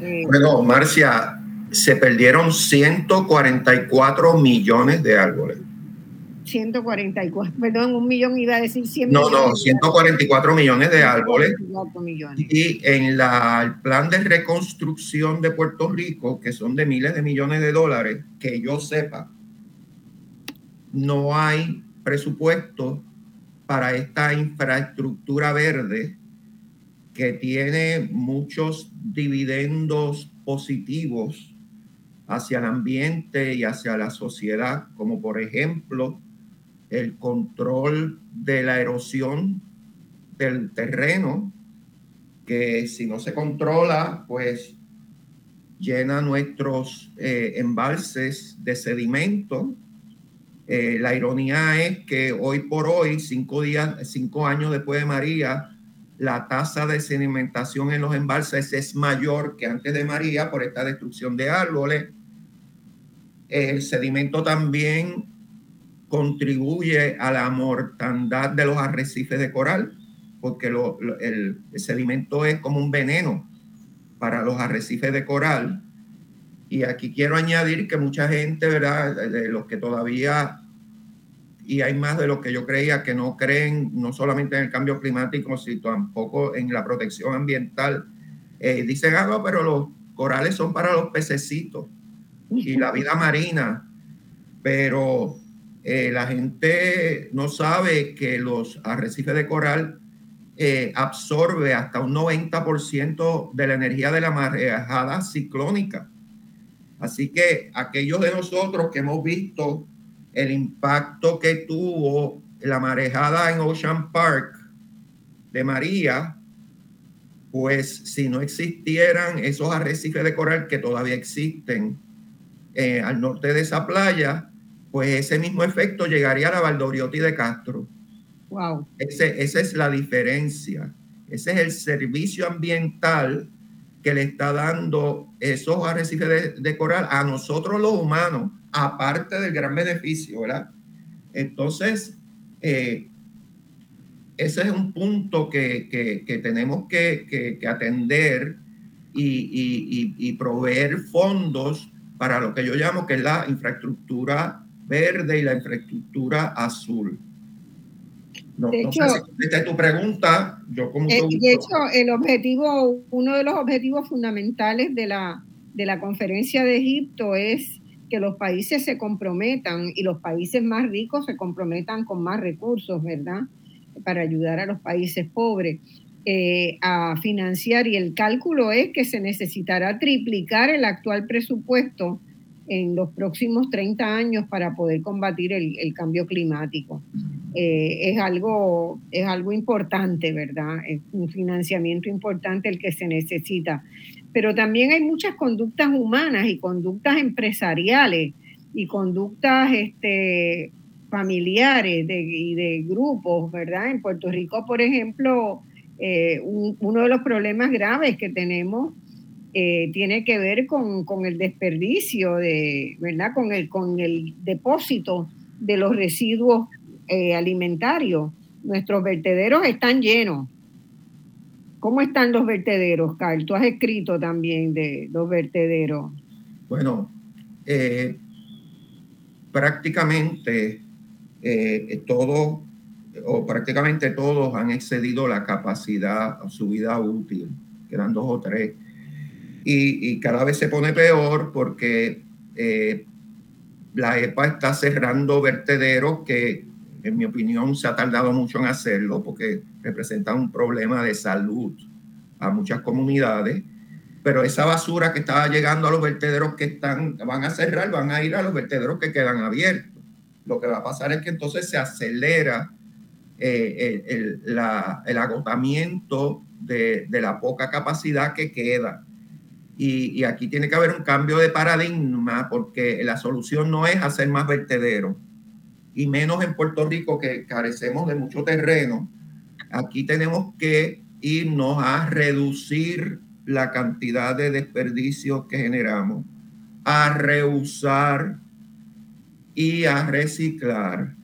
Eh, bueno, Marcia, se perdieron 144 millones de árboles. 144, perdón, un millón iba a decir 100 No, no, 144 millones de árboles. Y en la, el plan de reconstrucción de Puerto Rico, que son de miles de millones de dólares, que yo sepa, no hay presupuesto para esta infraestructura verde que tiene muchos dividendos positivos hacia el ambiente y hacia la sociedad, como por ejemplo el control de la erosión del terreno, que si no se controla, pues llena nuestros eh, embalses de sedimento. Eh, la ironía es que hoy por hoy, cinco, días, cinco años después de María, la tasa de sedimentación en los embalses es mayor que antes de María por esta destrucción de árboles. El sedimento también contribuye a la mortandad de los arrecifes de coral, porque el, sedimento es como un veneno para los arrecifes de coral. Y aquí quiero añadir que mucha gente, ¿verdad? De los que todavía, y hay más de los que yo creía que no creen no solamente en el cambio climático, sino tampoco en la protección ambiental, eh, dicen, ah, pero los corales son para los pececitos y la vida marina, pero eh, la gente no sabe que los arrecifes de coral eh, absorbe hasta un 90% de la energía de la marejada ciclónica. Así que aquellos de nosotros que hemos visto el impacto que tuvo la marejada en Ocean Park de María, pues si no existieran esos arrecifes de coral que todavía existen eh, al norte de esa playa, pues ese mismo efecto llegaría a la Valdoriotti de Castro. Wow. Ese, esa es la diferencia. Ese es el servicio ambiental que le está dando esos arrecifes de, coral a nosotros los humanos, aparte del gran beneficio, ¿verdad? Entonces, eh, ese es un punto que, tenemos que, atender y, y, proveer fondos para lo que yo llamo que es la infraestructura verde y la infraestructura azul. No, de hecho, tu pregunta, yo como... Eh, de hecho, el objetivo, uno de los objetivos fundamentales de la, de la conferencia de Egipto es que los países se comprometan y los países más ricos se comprometan con más recursos, ¿verdad? Para ayudar a los países pobres eh, a financiar y el cálculo es que se necesitará triplicar el actual presupuesto en los próximos 30 años para poder combatir el, cambio climático. Eh, es, algo, es algo importante, ¿verdad? Es un financiamiento importante el que se necesita. Pero también hay muchas conductas humanas y conductas empresariales y conductas este, familiares y de grupos, ¿verdad? En Puerto Rico, por ejemplo, eh, uno de los problemas graves que tenemos eh, tiene que ver con, el desperdicio, de, ¿verdad? Con el, con el depósito de los residuos eh, alimentarios. Nuestros vertederos están llenos. ¿Cómo están los vertederos, Carl? Tú has escrito también de los vertederos. Bueno, eh, prácticamente todos o prácticamente todos han excedido la capacidad, su vida útil, quedan dos o tres y, cada vez se pone peor porque eh, la EPA está cerrando vertederos que, en mi opinión, se ha tardado mucho en hacerlo porque representan un problema de salud a muchas comunidades. Pero esa basura que estaba llegando a los vertederos que están, van a cerrar, van a ir a los vertederos que quedan abiertos. Lo que va a pasar es que entonces se acelera eh, el, agotamiento de, de la poca capacidad que queda. Y, aquí tiene que haber un cambio de paradigma porque la solución no es hacer más vertederos y menos en Puerto Rico que carecemos de mucho terreno. Aquí tenemos que irnos a reducir la cantidad de desperdicios que generamos, a reusar y a reciclar.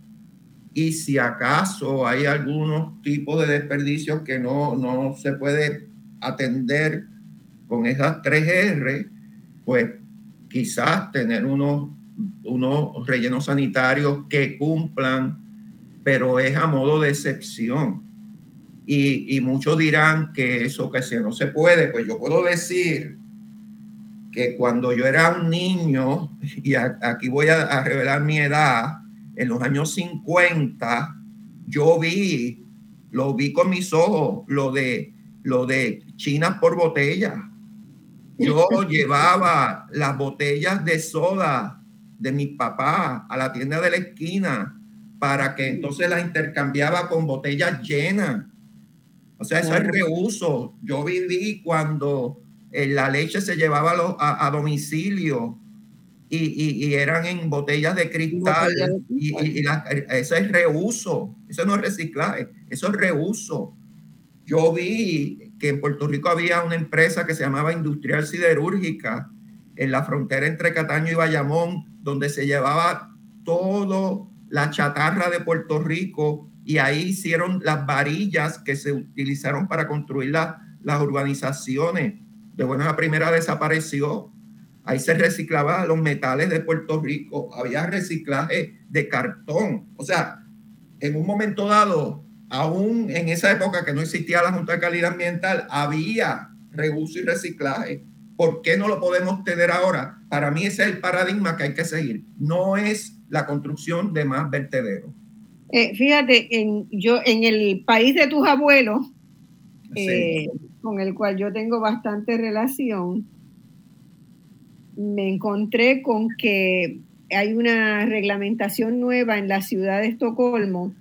Y si acaso hay algunos tipos de desperdicios que no, no se puede atender con esas tres R, pues quizás tener unos, unos rellenos sanitarios que cumplan, pero es a modo de excepción. Y, muchos dirán que eso que si no se puede, pues yo puedo decir que cuando yo era un niño, y aquí voy a, a revelar mi edad, en los años 50, yo vi, lo vi con mis ojos, lo de, lo de chinas por botella yo llevaba las botellas de soda de mi papá a la tienda de la esquina para que entonces las intercambiaba con botellas llenas. O sea, eso es reuso. Yo viví cuando eh, la leche se llevaba a, domicilio y, eran en botellas de cristal. Y, y eso es reuso. Eso no es reciclaje, eso es reuso. Yo vi que en Puerto Rico había una empresa que se llamaba Industrial Siderúrgica en la frontera entre Cataño y Bayamón, donde se llevaba todo la chatarra de Puerto Rico y ahí hicieron las varillas que se utilizaron para construir las urbanizaciones. De buena la primera desapareció. Ahí se reciclaban los metales de Puerto Rico, había reciclaje de cartón. O sea, en un momento dado, aún en esa época que no existía la Junta de Calidad Ambiental, había reuso y reciclaje. ¿Por qué no lo podemos tener ahora? Para mí ese es el paradigma que hay que seguir. No es la construcción de más vertederos. Eh, fíjate, en, yo en el país de tus abuelos, eh, con el cual yo tengo bastante relación, me encontré con que hay una reglamentación nueva en la ciudad de Estocolmo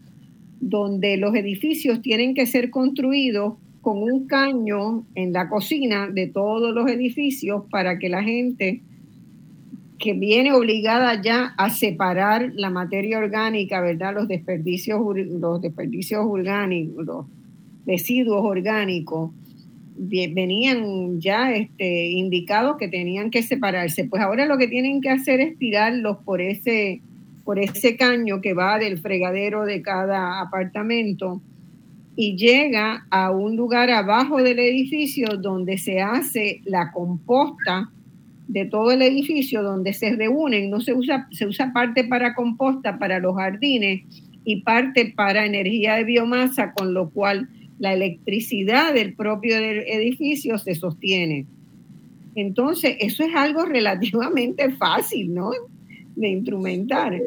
donde los edificios tienen que ser construidos con un caño en la cocina de todos los edificios para que la gente que viene obligada ya a separar la materia orgánica, ¿verdad? Los desperdicios, los desperdicios orgánicos, los residuos orgánicos, venían ya este, indicados que tenían que separarse. Pues ahora lo que tienen que hacer es tirarlos por ese, por ese caño que va del fregadero de cada apartamento y llega a un lugar abajo del edificio donde se hace la composta de todo el edificio, donde se reúnen, no se usa, se usa parte para composta para los jardines y parte para energía de biomasa, con lo cual la electricidad del propio edificio se sostiene. Entonces, eso es algo relativamente fácil, ¿no? De instrumentar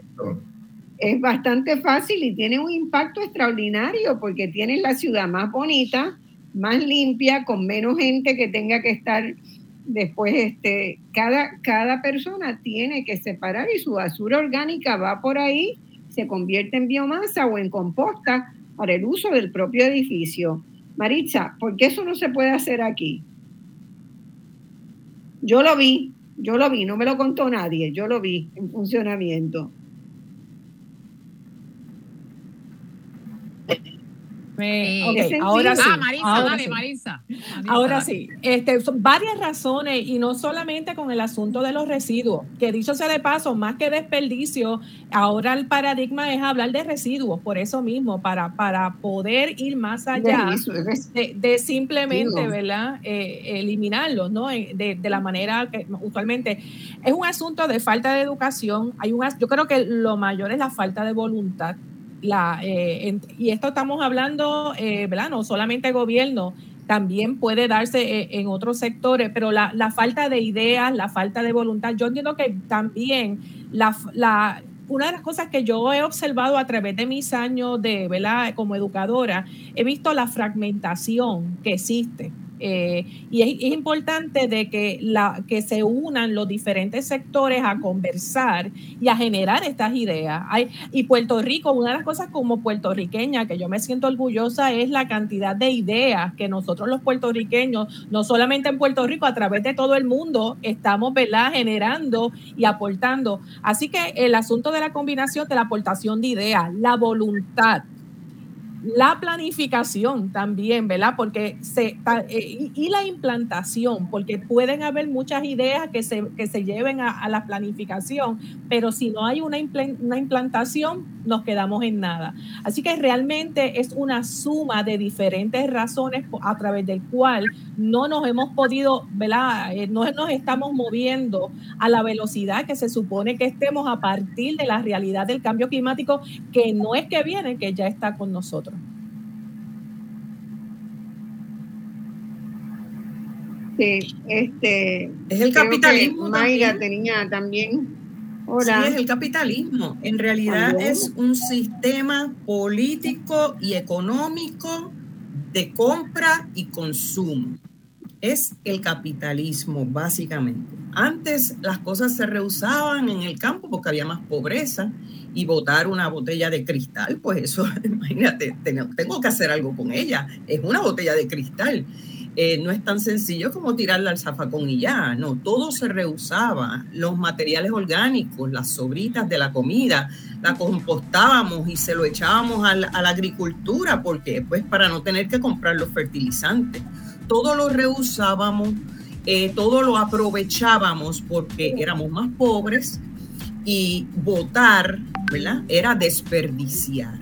es bastante fácil y tiene un impacto extraordinario porque tiene la ciudad más bonita, más limpia, con menos gente que tenga que estar después este cada cada persona tiene que separar y su basura orgánica va por ahí, se convierte en biomasa o en composta para el uso del propio edificio. Maritza, ¿por qué eso no se puede hacer aquí? Yo lo vi, yo lo vi, no me lo contó nadie, yo lo vi en funcionamiento. Ahora sí. Ah, Marisa, ahora sí. Marisa. ahora sí. Este, son varias razones y no solamente con el asunto de los residuos, que dicho sea de paso, más que desperdicio, ahora el paradigma es hablar de residuos, por eso mismo, para, para poder ir más allá de, simplemente, ¿verdad? Eh, eliminarlos, ¿no? De, de, la manera que usualmente es un asunto de falta de educación. Hay un, yo creo que lo mayor es la falta de voluntad la, eh, y esto estamos hablando, eh, ¿verdad? No solamente gobierno, también puede darse eh, en otros sectores, pero la, la, falta de ideas, la falta de voluntad, yo entiendo que también la, la, una de las cosas que yo he observado a través de mis años de, ¿verdad? Como educadora, he visto la fragmentación que existe. Eh, y es, importante de que, la, que se unan los diferentes sectores a conversar y a generar estas ideas. Y Puerto Rico, una de las cosas como puertorriqueña que yo me siento orgullosa es la cantidad de ideas que nosotros los puertorriqueños, no solamente en Puerto Rico, a través de todo el mundo, estamos ¿verdad? generando y aportando. Así que el asunto de la combinación de la aportación de ideas, la voluntad, la planificación también, ¿verdad? Porque se, eh, y la implantación, porque pueden haber muchas ideas que se, que se lleven a, la planificación, pero si no hay una, una implantación, nos quedamos en nada. Así que realmente es una suma de diferentes razones a través del cual no nos hemos podido, ¿verdad? Eh, no nos estamos moviendo a la velocidad que se supone que estemos a partir de la realidad del cambio climático, que no es que viene, que ya está con nosotros. Sí, este. Es el capitalismo. Mayra tenía también. Hola. Sí, es el capitalismo. En realidad es un sistema político y económico de compra y consumo. Es el capitalismo, básicamente. Antes las cosas se rehusaban en el campo porque había más pobreza y botar una botella de cristal, pues eso, imagínate, tengo que hacer algo con ella. Es una botella de cristal. Eh, no es tan sencillo como tirarla al zafacón y ya, no, todo se reusaba, los materiales orgánicos, las sobritas de la comida, la compostábamos y se lo echábamos a la, agricultura, porque pues para no tener que comprar los fertilizantes, todo lo reusábamos, eh, todo lo aprovechábamos porque éramos más pobres y votar. Era desperdiciar.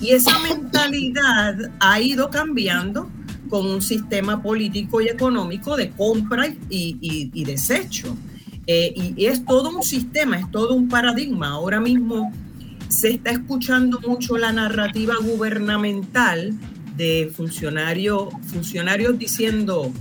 Y esa mentalidad ha ido cambiando con un sistema político y económico de compra y, desecho. Eh, y, es todo un sistema, es todo un paradigma. Ahora mismo se está escuchando mucho la narrativa gubernamental de funcionarios, funcionarios diciendo,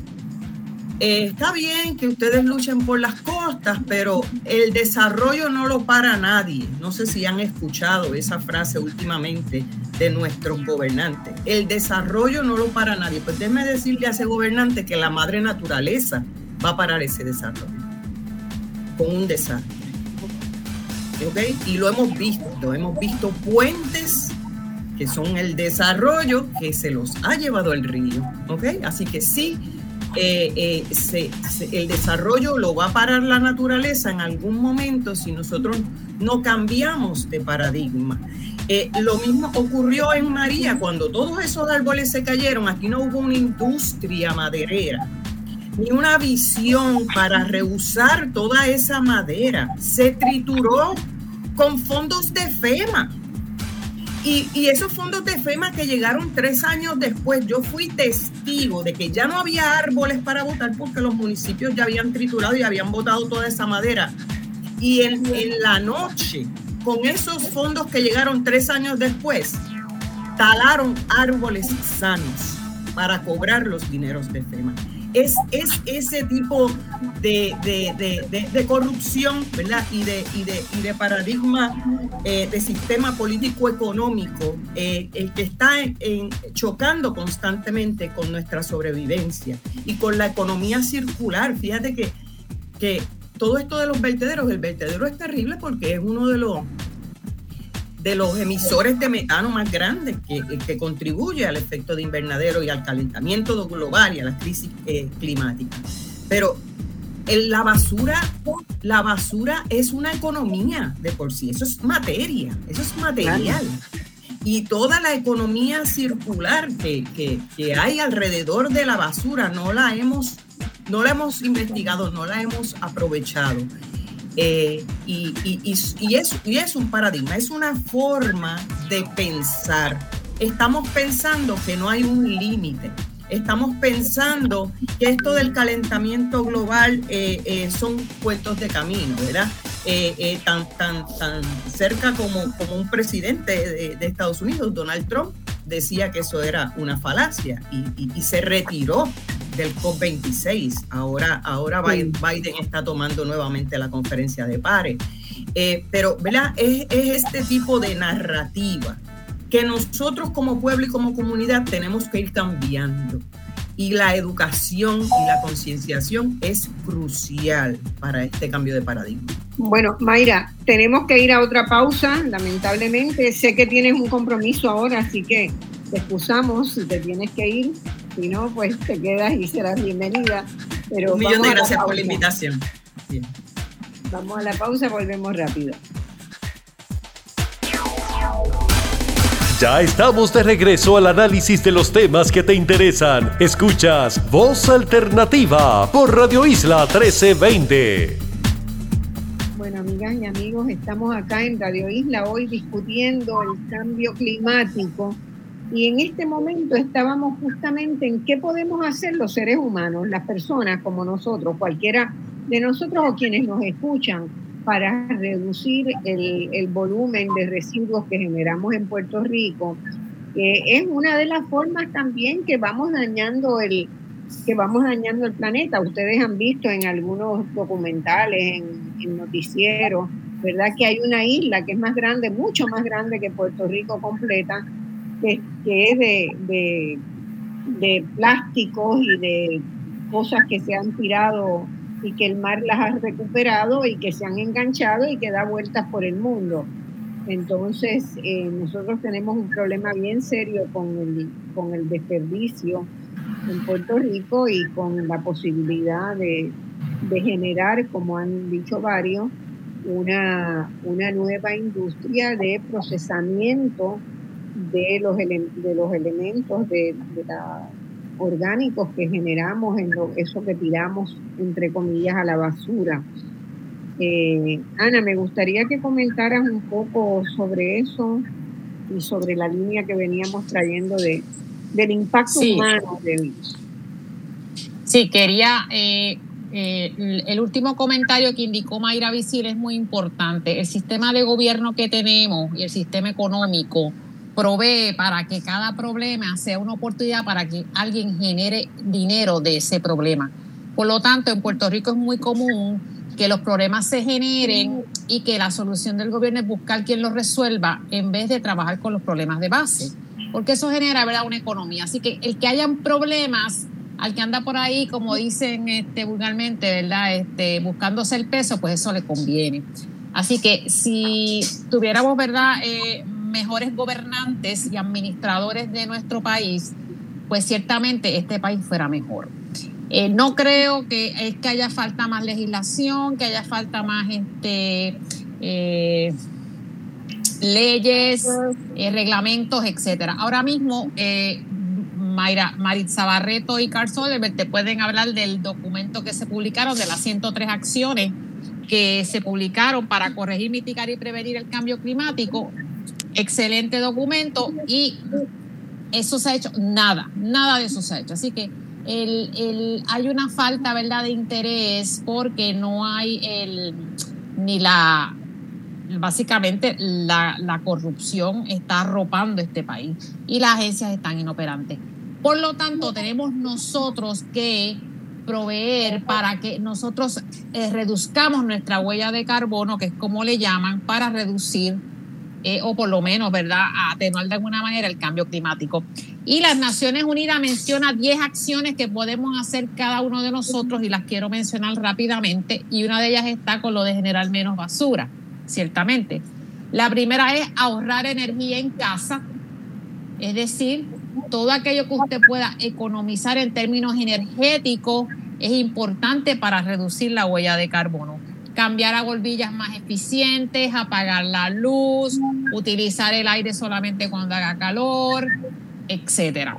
eh, está bien que ustedes luchen por las costas, pero el desarrollo no lo para nadie. No sé si han escuchado esa frase últimamente de nuestros gobernantes. El desarrollo no lo para nadie. Pues déjeme decirle a ese gobernante que la madre naturaleza va a parar ese desarrollo con un desastre. ¿Okay? Y lo hemos visto, hemos visto puentes que son el desarrollo que se los ha llevado el río. ¿Ok? Así que sí, eh, eh, el desarrollo lo va a parar la naturaleza en algún momento si nosotros no cambiamos de paradigma. Eh, lo mismo ocurrió en María, cuando todos esos árboles se cayeron, aquí no hubo una industria maderera, ni una visión para reusar toda esa madera. Se trituró con fondos de FEMA. Y, esos fondos de FEMA que llegaron tres años después, yo fui testigo de que ya no había árboles para votar porque los municipios ya habían triturado y habían botado toda esa madera. Y en, en la noche, con esos fondos que llegaron tres años después, talaron árboles sanos para cobrar los dineros de FEMA es, ese tipo de, corrupción ¿verdad? Y, de, de, paradigma eh, de sistema político-económico eh, que está chocando constantemente con nuestra sobrevivencia y con la economía circular. Fíjate que, que todo esto de los vertederos, el vertedero es terrible porque es uno de los de los emisores de metano más grandes que, que, contribuye al efecto de invernadero y al calentamiento global y a la crisis eh, climática. Pero la basura, la basura es una economía de por sí, eso es materia, eso es material. Y toda la economía circular que, que, que, hay alrededor de la basura no la hemos, no la hemos investigado, no la hemos aprovechado. Eh, y, y, es, un paradigma, es una forma de pensar. Estamos pensando que no hay un límite. Estamos pensando que esto del calentamiento global eh, eh, son puestos de camino, ¿verdad? tan, tan, tan cerca como, como un presidente de, Estados Unidos, Donald Trump, decía que eso era una falacia y se retiró del COP26. Ahora, ahora Biden está tomando nuevamente la conferencia de pares. Eh, pero, ¿verdad? Es, es este tipo de narrativa que nosotros como pueblo y como comunidad tenemos que ir cambiando. Y la educación y la concienciación es crucial para este cambio de paradigma. Bueno, Mayra, tenemos que ir a otra pausa, lamentablemente. Sé que tienes un compromiso ahora, así que te excusamos si te tienes que ir. Si no, pues te quedas y serás bienvenida. Pero Un millón de gracias por la invitación. Vamos a la pausa, volvemos rápido. Ya estamos de regreso al análisis de los temas que te interesan. Escuchas Voz Alternativa por Radio Isla 1320. Bueno, amigas y amigos, estamos acá en Radio Isla hoy discutiendo el cambio climático y en este momento estábamos justamente en qué podemos hacer los seres humanos, las personas como nosotros, cualquiera de nosotros o quienes nos escuchan, para reducir el, volumen de residuos que generamos en Puerto Rico. es una de las formas también que vamos dañando el que vamos dañando el planeta. Ustedes han visto en algunos documentales, en, en noticieros, ¿verdad? Que hay una isla que es más grande, mucho más grande que Puerto Rico completa, que, es de, de, plásticos y de cosas que se han tirado y que el mar las ha recuperado y que se han enganchado y que da vueltas por el mundo. Entonces, eh, nosotros tenemos un problema bien serio con el, con el desperdicio en Puerto Rico y con la posibilidad de, de generar, como han dicho varios, una, una nueva industria de procesamiento de los, de los elementos de, orgánicos que generamos en lo, eso que tiramos, entre comillas, a la basura. Eh, Ana, me gustaría que comentaras un poco sobre eso y sobre la línea que veníamos trayendo de, del impacto humano de Sí, quería eh, eh, el último comentario que indicó Mayra Visil es muy importante. El sistema de gobierno que tenemos y el sistema económico provee para que cada problema sea una oportunidad para que alguien genere dinero de ese problema. Por lo tanto, en Puerto Rico es muy común que los problemas se generen y que la solución del gobierno es buscar quien los resuelva en vez de trabajar con los problemas de base, porque eso genera ¿verdad? una economía. Así que el que hayan problemas, al que anda por ahí, como dicen este, vulgarmente, ¿verdad? Este, buscándose el peso, pues eso le conviene. Así que si tuviéramos, ¿verdad? Eh, mejores gobernantes y administradores de nuestro país, pues ciertamente este país fuera mejor. Eh, no creo que es que haya falta más legislación, que haya falta más este, eh, leyes, eh, reglamentos, etcétera. Ahora mismo, Mayra, Maritza Barreto y Carl Soderberg te pueden hablar del documento que se publicaron de las 103 acciones que se publicaron para corregir, mitigar y prevenir el cambio climático. Excelente documento y eso se ha hecho, nada, nada de eso se ha hecho. Así que el, hay una falta, ¿verdad?, de interés porque no hay el, ni la, básicamente la, la, corrupción está arropando este país y las agencias están inoperantes. Por lo tanto, tenemos nosotros que proveer para que nosotros eh, reduzcamos nuestra huella de carbono, que es como le llaman, para reducir eh, o por lo menos, ¿verdad?, atenuar de alguna manera el cambio climático. Y las Naciones Unidas menciona 10 acciones que podemos hacer cada uno de nosotros y las quiero mencionar rápidamente. Y una de ellas está con lo de generar menos basura, ciertamente. La primera es ahorrar energía en casa, es decir, todo aquello que usted pueda economizar en términos energéticos es importante para reducir la huella de carbono. Cambiar a bombillas más eficientes, apagar la luz, utilizar el aire solamente cuando haga calor, etcétera.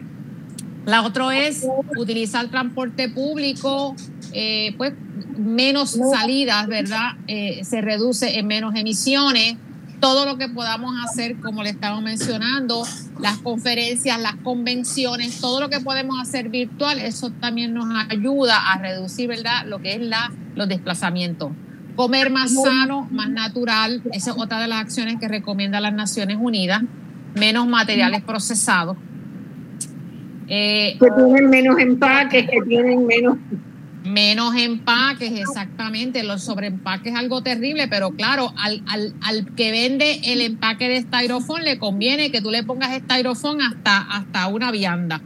La otra es utilizar transporte público, eh, pues menos salidas, ¿verdad? Eh, se reduce en menos emisiones todo lo que podamos hacer, como le estamos mencionando, las conferencias, las convenciones, todo lo que podemos hacer virtual, eso también nos ayuda a reducir, ¿verdad?, lo que es la, los desplazamientos. Comer más sano, más natural, esa es otra de las acciones que recomienda las Naciones Unidas. Menos materiales procesados. Eh, que tienen menos empaques, que tienen menos Menos empaques, exactamente. Los sobreempaques es algo terrible, pero claro, al, que vende el empaque de styrofoam le conviene que tú le pongas styrofoam hasta, hasta una vianda.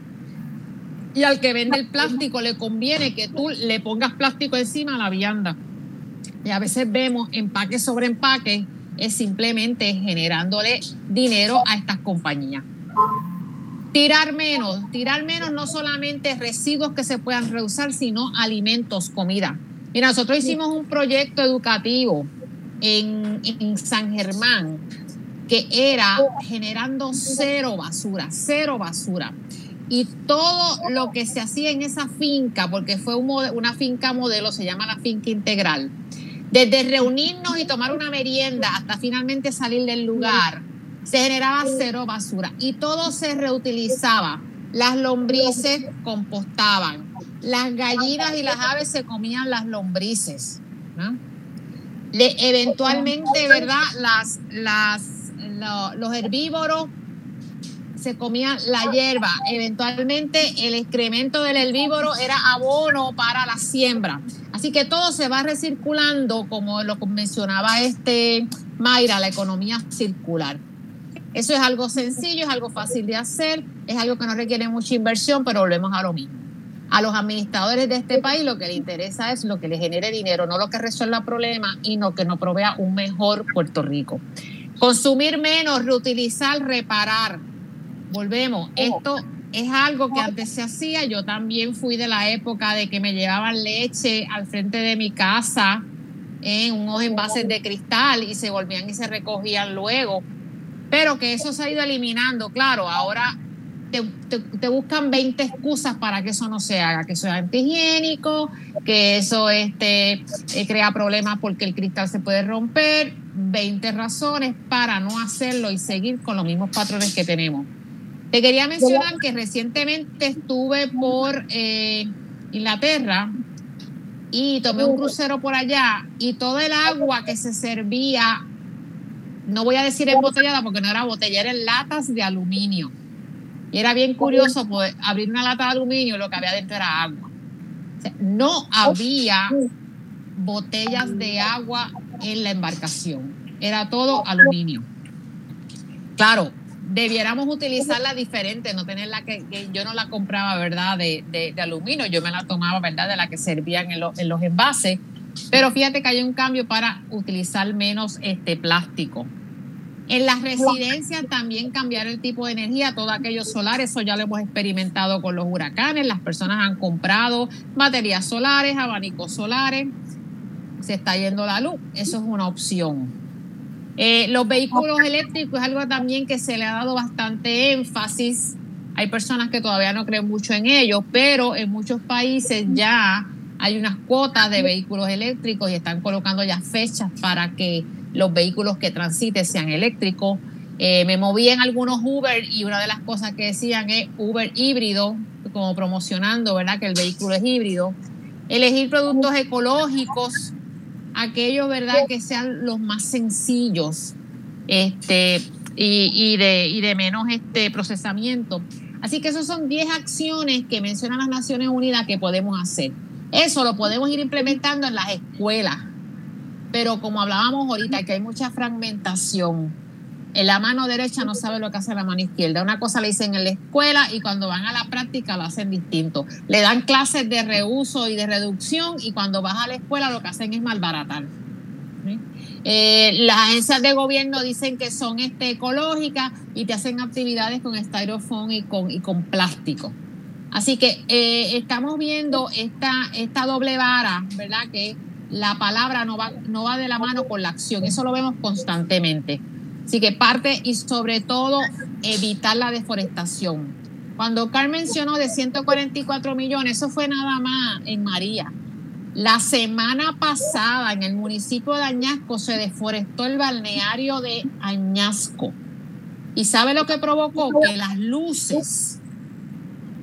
Y al que vende el plástico le conviene que tú le pongas plástico encima a la vianda. Y a veces vemos empaques sobre empaques, es simplemente generándole dinero a estas compañías. Tirar menos, tirar menos no solamente residuos que se puedan reusar, sino alimentos, comida. Mira, nosotros hicimos un proyecto educativo en, en San Germán que era generando cero basura, cero basura. Y todo lo que se hacía en esa finca, porque fue una finca modelo, se llama la finca integral, desde reunirnos y tomar una merienda hasta finalmente salir del lugar, se generaba cero basura y todo se reutilizaba. Las lombrices compostaban, las gallinas y las aves se comían las lombrices. eventualmente, ¿verdad? Las, las, los herbívoros se comían la hierba. Eventualmente el excremento del herbívoro era abono para la siembra. Así que todo se va recirculando, como lo mencionaba este Mayra, la economía circular. Eso es algo sencillo, es algo fácil de hacer, es algo que no requiere mucha inversión, pero volvemos a lo mismo. A los administradores de este país lo que les interesa es lo que les genere dinero, no lo que resuelva problemas y no que nos provea un mejor Puerto Rico. Consumir menos, reutilizar, reparar. Volvemos, esto es algo que antes se hacía. Yo también fui de la época de que me llevaban leche al frente de mi casa en unos envases de cristal y se volvían y se recogían luego. Pero que eso se ha ido eliminando, claro, ahora te, buscan 20 excusas para que eso no se haga, que eso es antihigiénico, que eso este, eh, crea problemas porque el cristal se puede romper, 20 razones para no hacerlo y seguir con los mismos patrones que tenemos. Te quería mencionar que recientemente estuve por eh, Inglaterra y tomé un crucero por allá y todo el agua que se servía no voy a decir embotellada porque no era botella, eran latas de aluminio. Y era bien curioso poder abrir una lata de aluminio y lo que había dentro era agua. no había botellas de agua en la embarcación, era todo aluminio. Claro, debiéramos utilizarla diferente, no tenerla que, que yo no la compraba, ¿verdad? De, de, aluminio, yo me la tomaba, ¿verdad? De la que servían en, en los envases. Pero fíjate que hay un cambio para utilizar menos este plástico. En las residencias también cambiar el tipo de energía, todo aquello solar, eso ya lo hemos experimentado con los huracanes, las personas han comprado baterías solares, abanicos solares, se está yendo la luz, eso es una opción. Eh, los vehículos eléctricos es algo también que se le ha dado bastante énfasis. Hay personas que todavía no creen mucho en ellos, pero en muchos países ya hay unas cuotas de vehículos eléctricos y están colocando ya fechas para que los vehículos que transiten sean eléctricos. Eh, me moví en algunos Uber y una de las cosas que decían es Uber híbrido, como promocionando, ¿verdad? Que el vehículo es híbrido. Elegir productos ecológicos, aquellos, ¿verdad? Que sean los más sencillos este, y, de, y de menos este, procesamiento. Así que esas son 10 acciones que mencionan las Naciones Unidas que podemos hacer. Eso lo podemos ir implementando en las escuelas pero como hablábamos ahorita, que hay mucha fragmentación. En la mano derecha no sabe lo que hace la mano izquierda. Una cosa le dicen en la escuela y cuando van a la práctica lo hacen distinto. Le dan clases de reuso y de reducción y cuando vas a la escuela lo que hacen es malbaratar. Eh, las agencias de gobierno dicen que son este, ecológicas y te hacen actividades con styrofoam y con, y con plástico. Así que eh, estamos viendo esta, esta doble vara, ¿verdad? Que la palabra no va, no va de la mano con la acción. Eso lo vemos constantemente. Así que parte y sobre todo evitar la deforestación. Cuando Carmen mencionó de 144 millones, eso fue nada más en María. La semana pasada en el municipio de Añasco se deforestó el balneario de Añasco. ¿Y sabe lo que provocó? Que las luces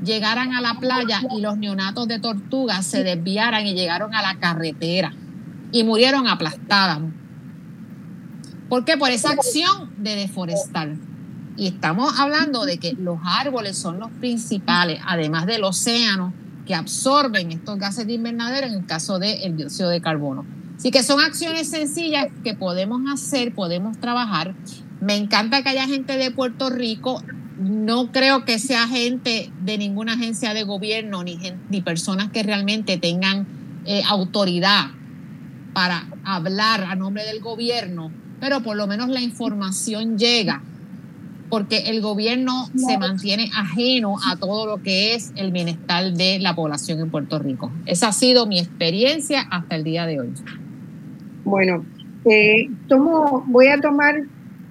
llegaran a la playa y los neonatos de tortuga se desviaran y llegaron a la carretera y murieron aplastadas. ¿Por qué? Por esa acción de deforestar. Y estamos hablando de que los árboles son los principales, además del océano, que absorben estos gases de invernadero en el caso del dióxido de carbono. Así que son acciones sencillas que podemos hacer, podemos trabajar. Me encanta que haya gente de Puerto Rico no creo que sea gente de ninguna agencia de gobierno ni, ni personas que realmente tengan eh, autoridad para hablar a nombre del gobierno, pero por lo menos la información llega, porque el gobierno se mantiene ajeno a todo lo que es el bienestar de la población en Puerto Rico. Esa ha sido mi experiencia hasta el día de hoy. Bueno, eh, tomo, voy a tomar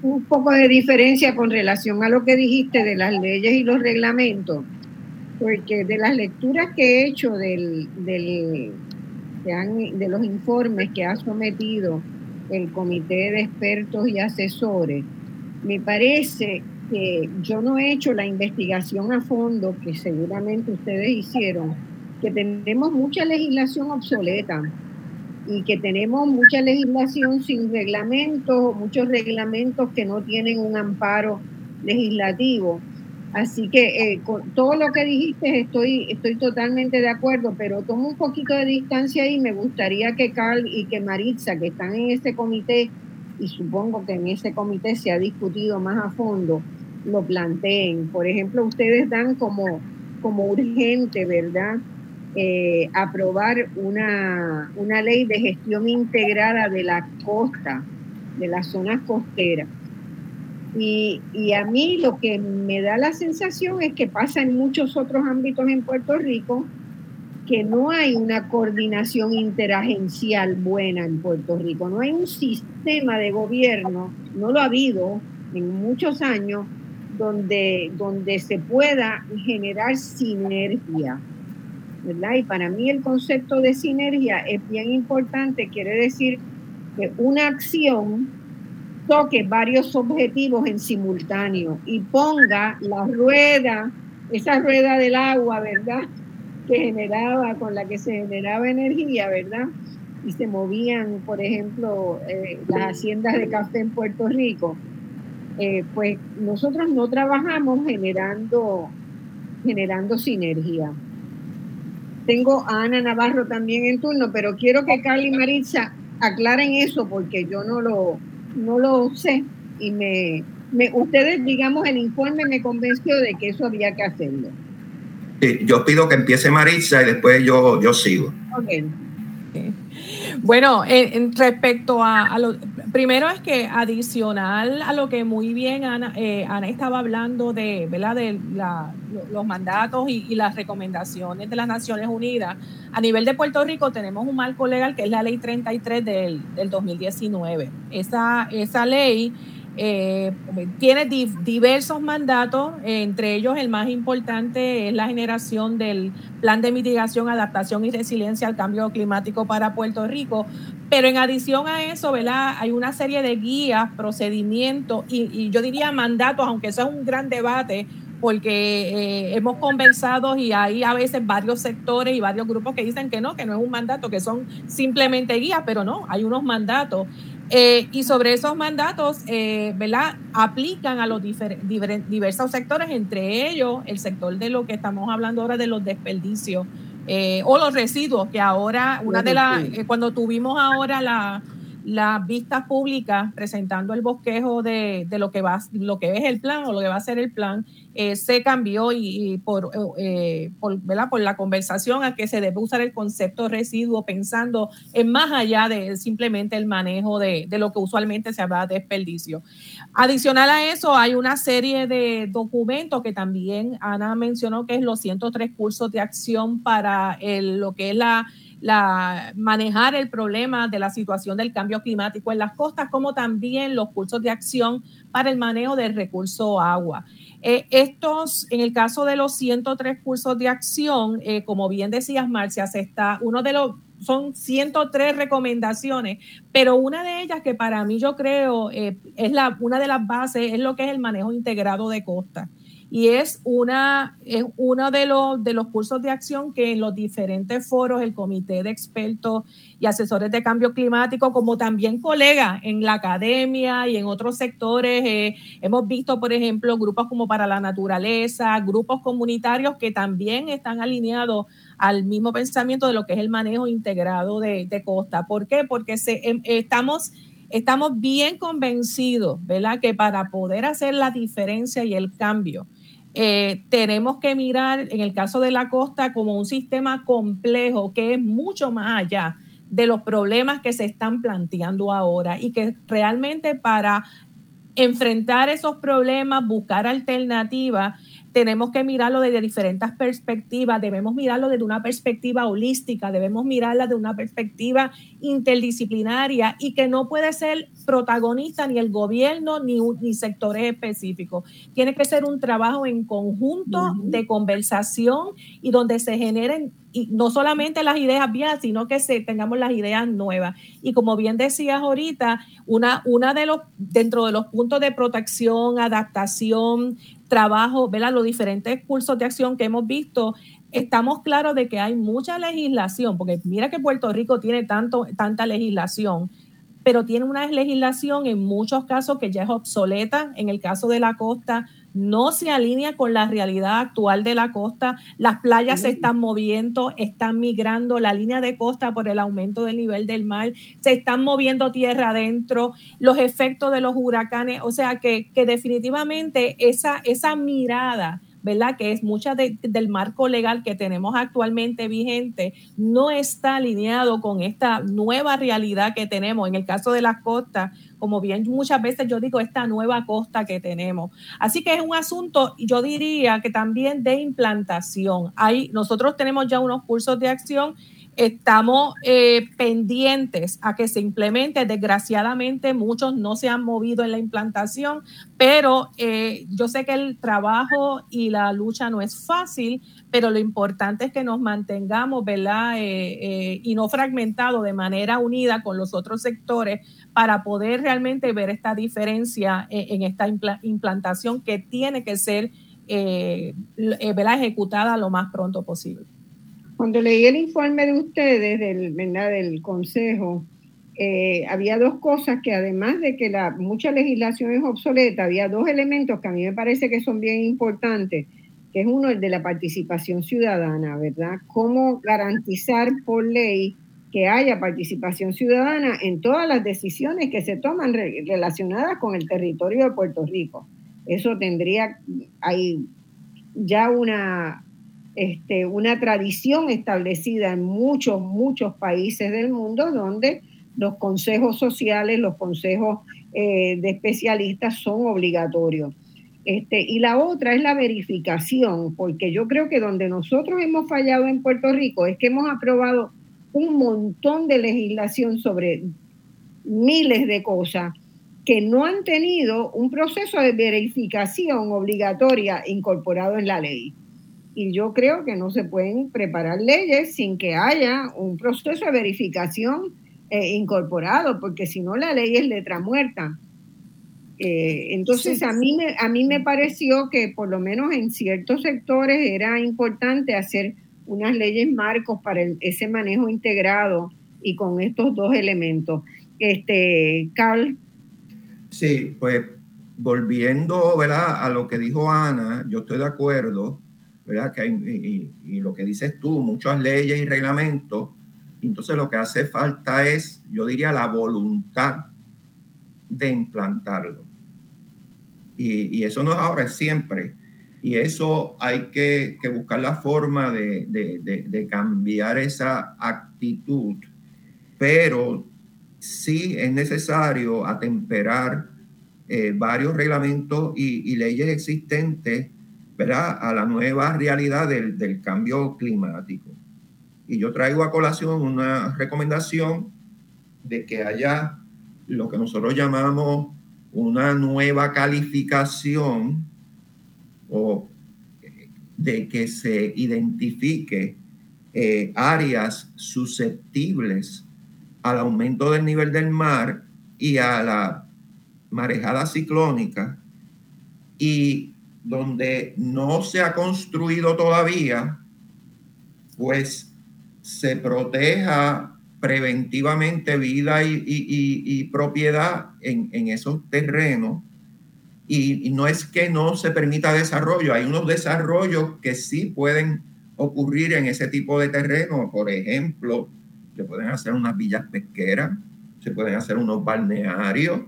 un poco de diferencia con relación a lo que dijiste de las leyes y los reglamentos, porque de las lecturas que he hecho del, del, de los informes que ha sometido el Comité de Expertos y Asesores, me parece que yo no he hecho la investigación a fondo que seguramente ustedes hicieron, que tenemos mucha legislación obsoleta y que tenemos mucha legislación sin reglamentos, muchos reglamentos que no tienen un amparo legislativo. Así que eh, con todo lo que dijiste estoy, estoy totalmente de acuerdo, pero tomo un poquito de distancia y me gustaría que Carl y que Maritza, que están en ese comité, y supongo que en ese comité se ha discutido más a fondo, lo planteen. Por ejemplo, ustedes dan como, como urgente, ¿verdad? Eh, aprobar una, una ley de gestión integrada de la costa, de las zonas costeras. Y, a mí lo que me da la sensación es que pasa en muchos otros ámbitos en Puerto Rico, que no hay una coordinación interagencial buena en Puerto Rico, no hay un sistema de gobierno, no lo ha habido en muchos años, donde, donde se pueda generar sinergia. Y para mí el concepto de sinergia es bien importante, quiere decir que una acción toque varios objetivos en simultáneo y ponga la rueda, esa rueda del agua, ¿verdad? Que generaba, con la que se generaba energía, ¿verdad? Y se movían, por ejemplo, eh, las haciendas de café en Puerto Rico. Eh, pues nosotros no trabajamos generando, generando sinergia. Tengo a Ana Navarro también en turno, pero quiero que Carly y Maritza aclaren eso porque yo no lo, no lo sé y me, ustedes, digamos, el informe me convenció de que eso había que hacerlo. yo pido que empiece Maritza y después yo, yo sigo. Bueno, en, respecto a, primero es que adicional a lo que muy bien Ana, eh, estaba hablando de, ¿verdad? de los mandatos y, las recomendaciones de las Naciones Unidas, a nivel de Puerto Rico tenemos un marco legal que es la ley 33 del, del 2019. Esa, esa ley eh, tiene diversos mandatos, entre ellos el más importante es la generación del plan de mitigación, adaptación y resiliencia al cambio climático para Puerto Rico. Pero en adición a eso, ¿verdad? hay una serie de guías, procedimientos y, yo diría mandatos, aunque eso es un gran debate, porque eh, hemos conversado y hay a veces varios sectores y varios grupos que dicen que no, que no es un mandato, que son simplemente guías, pero no, hay unos mandatos. Eh, y sobre esos mandatos, eh, ¿verdad? Aplican a los diversos sectores, entre ellos el sector de lo que estamos hablando ahora de los desperdicios eh, o los residuos, que ahora, una de las, cuando tuvimos ahora la, las vistas públicas presentando el bosquejo de, de, lo que va lo que es el plan o lo que va a ser el plan eh, se cambió y, por, eh, por, por la conversación a que se debe usar el concepto residuo pensando en más allá de simplemente el manejo de, de, lo que usualmente se habla de desperdicio. Adicional a eso hay una serie de documentos que también Ana mencionó que es los 103 cursos de acción para el, lo que es la la, manejar el problema de la situación del cambio climático en las costas, como también los cursos de acción para el manejo del recurso agua. Eh, estos, en el caso de los 103 cursos de acción, eh, como bien decías, Marcia, se está, uno de los, son 103 recomendaciones, pero una de ellas que para mí yo creo eh, es la, una de las bases, es lo que es el manejo integrado de costas y es, una, es uno de los, de los cursos de acción que en los diferentes foros, el Comité de Expertos y Asesores de Cambio Climático, como también colegas en la academia y en otros sectores, eh, hemos visto, por ejemplo, grupos como para la naturaleza, grupos comunitarios que también están alineados al mismo pensamiento de lo que es el manejo integrado de, de costa. ¿Por qué? Porque se, em, estamos estamos bien convencidos, ¿verdad? Que para poder hacer la diferencia y el cambio, eh, tenemos que mirar en el caso de la costa como un sistema complejo que es mucho más allá de los problemas que se están planteando ahora y que realmente para enfrentar esos problemas, buscar alternativas, tenemos que mirarlo desde diferentes perspectivas, debemos mirarlo desde una perspectiva holística, debemos mirarla de una perspectiva interdisciplinaria y que no puede ser protagonista ni el gobierno ni, ni sectores específicos. Tiene que ser un trabajo en conjunto de conversación y donde se generen y no solamente las ideas viejas, sino que se, tengamos las ideas nuevas. Y como bien decías ahorita, una, una de los, dentro de los puntos de protección, adaptación, trabajo, ¿verdad? Los diferentes cursos de acción que hemos visto, estamos claros de que hay mucha legislación, porque mira que Puerto Rico tiene tanto, tanta legislación, pero tiene una legislación en muchos casos que ya es obsoleta. En el caso de la costa, no se alinea con la realidad actual de la costa. Las playas se están moviendo, están migrando la línea de costa por el aumento del nivel del mar, se están moviendo tierra adentro, los efectos de los huracanes, o sea que, que definitivamente esa, esa mirada ¿verdad? Que es mucha del marco legal que tenemos actualmente vigente, no está alineado con esta nueva realidad que tenemos. En el caso de las costas, como bien muchas veces yo digo, esta nueva costa que tenemos. Así que es un asunto, yo diría que también de implantación. Hay, nosotros tenemos ya unos cursos de acción Estamos eh, pendientes a que se implemente. Desgraciadamente, muchos no se han movido en la implantación, pero eh, yo sé que el trabajo y la lucha no es fácil, pero lo importante es que nos mantengamos, ¿verdad? Eh, y no fragmentados de manera unida con los otros sectores para poder realmente ver esta diferencia en, esta implantación que tiene que ser ¿verdad? ejecutada lo más pronto posible. Cuando leí el informe de ustedes, del, del Consejo, eh, había dos cosas que además de que la mucha legislación es obsoleta, había dos elementos que a mí me parece que son bien importantes, que es uno el de la participación ciudadana, ¿verdad? Cómo garantizar por ley que haya participación ciudadana en todas las decisiones que se toman relacionadas con el territorio de Puerto Rico. Eso tendría, hay ya una, este, una tradición establecida en muchos, muchos países del mundo donde los consejos sociales, los consejos eh, de especialistas son obligatorios. Este, y la otra es la verificación, porque yo creo que donde nosotros hemos fallado en Puerto Rico es que hemos aprobado un montón de legislación sobre miles de cosas que no han tenido un proceso de verificación obligatoria incorporado en la ley. Y yo creo que no se pueden preparar leyes sin que haya un proceso de verificación eh, incorporado, porque si no la ley es letra muerta. Eh, entonces a mí, me, a mí me pareció que por lo menos en ciertos sectores era importante hacer unas leyes marcos para ese manejo integrado y con estos dos elementos. Este, Carl. Sí, pues volviendo ¿verdad? a lo que dijo Ana, yo estoy de acuerdo, Que y, lo que dices tú, muchas leyes y reglamentos. Entonces lo que hace falta es, yo diría, la voluntad de implantarlo. Y, eso no es ahora, es siempre. Y eso hay que, buscar la forma de, cambiar esa actitud. Pero sí es necesario atemperar eh, varios reglamentos y, leyes existentes ¿verdad? a la nueva realidad del, del cambio climático. Y yo traigo a colación una recomendación de que haya lo que nosotros llamamos una nueva calificación o de que se identifique eh, áreas susceptibles al aumento del nivel del mar y a la marejada ciclónica y donde no se ha construido todavía, pues se proteja preventivamente vida y, propiedad en, esos terrenos. Y, no es que no se permita desarrollo, hay unos desarrollos que sí pueden ocurrir en ese tipo de terreno. Por ejemplo, se pueden hacer unas villas pesqueras, se pueden hacer unos balnearios.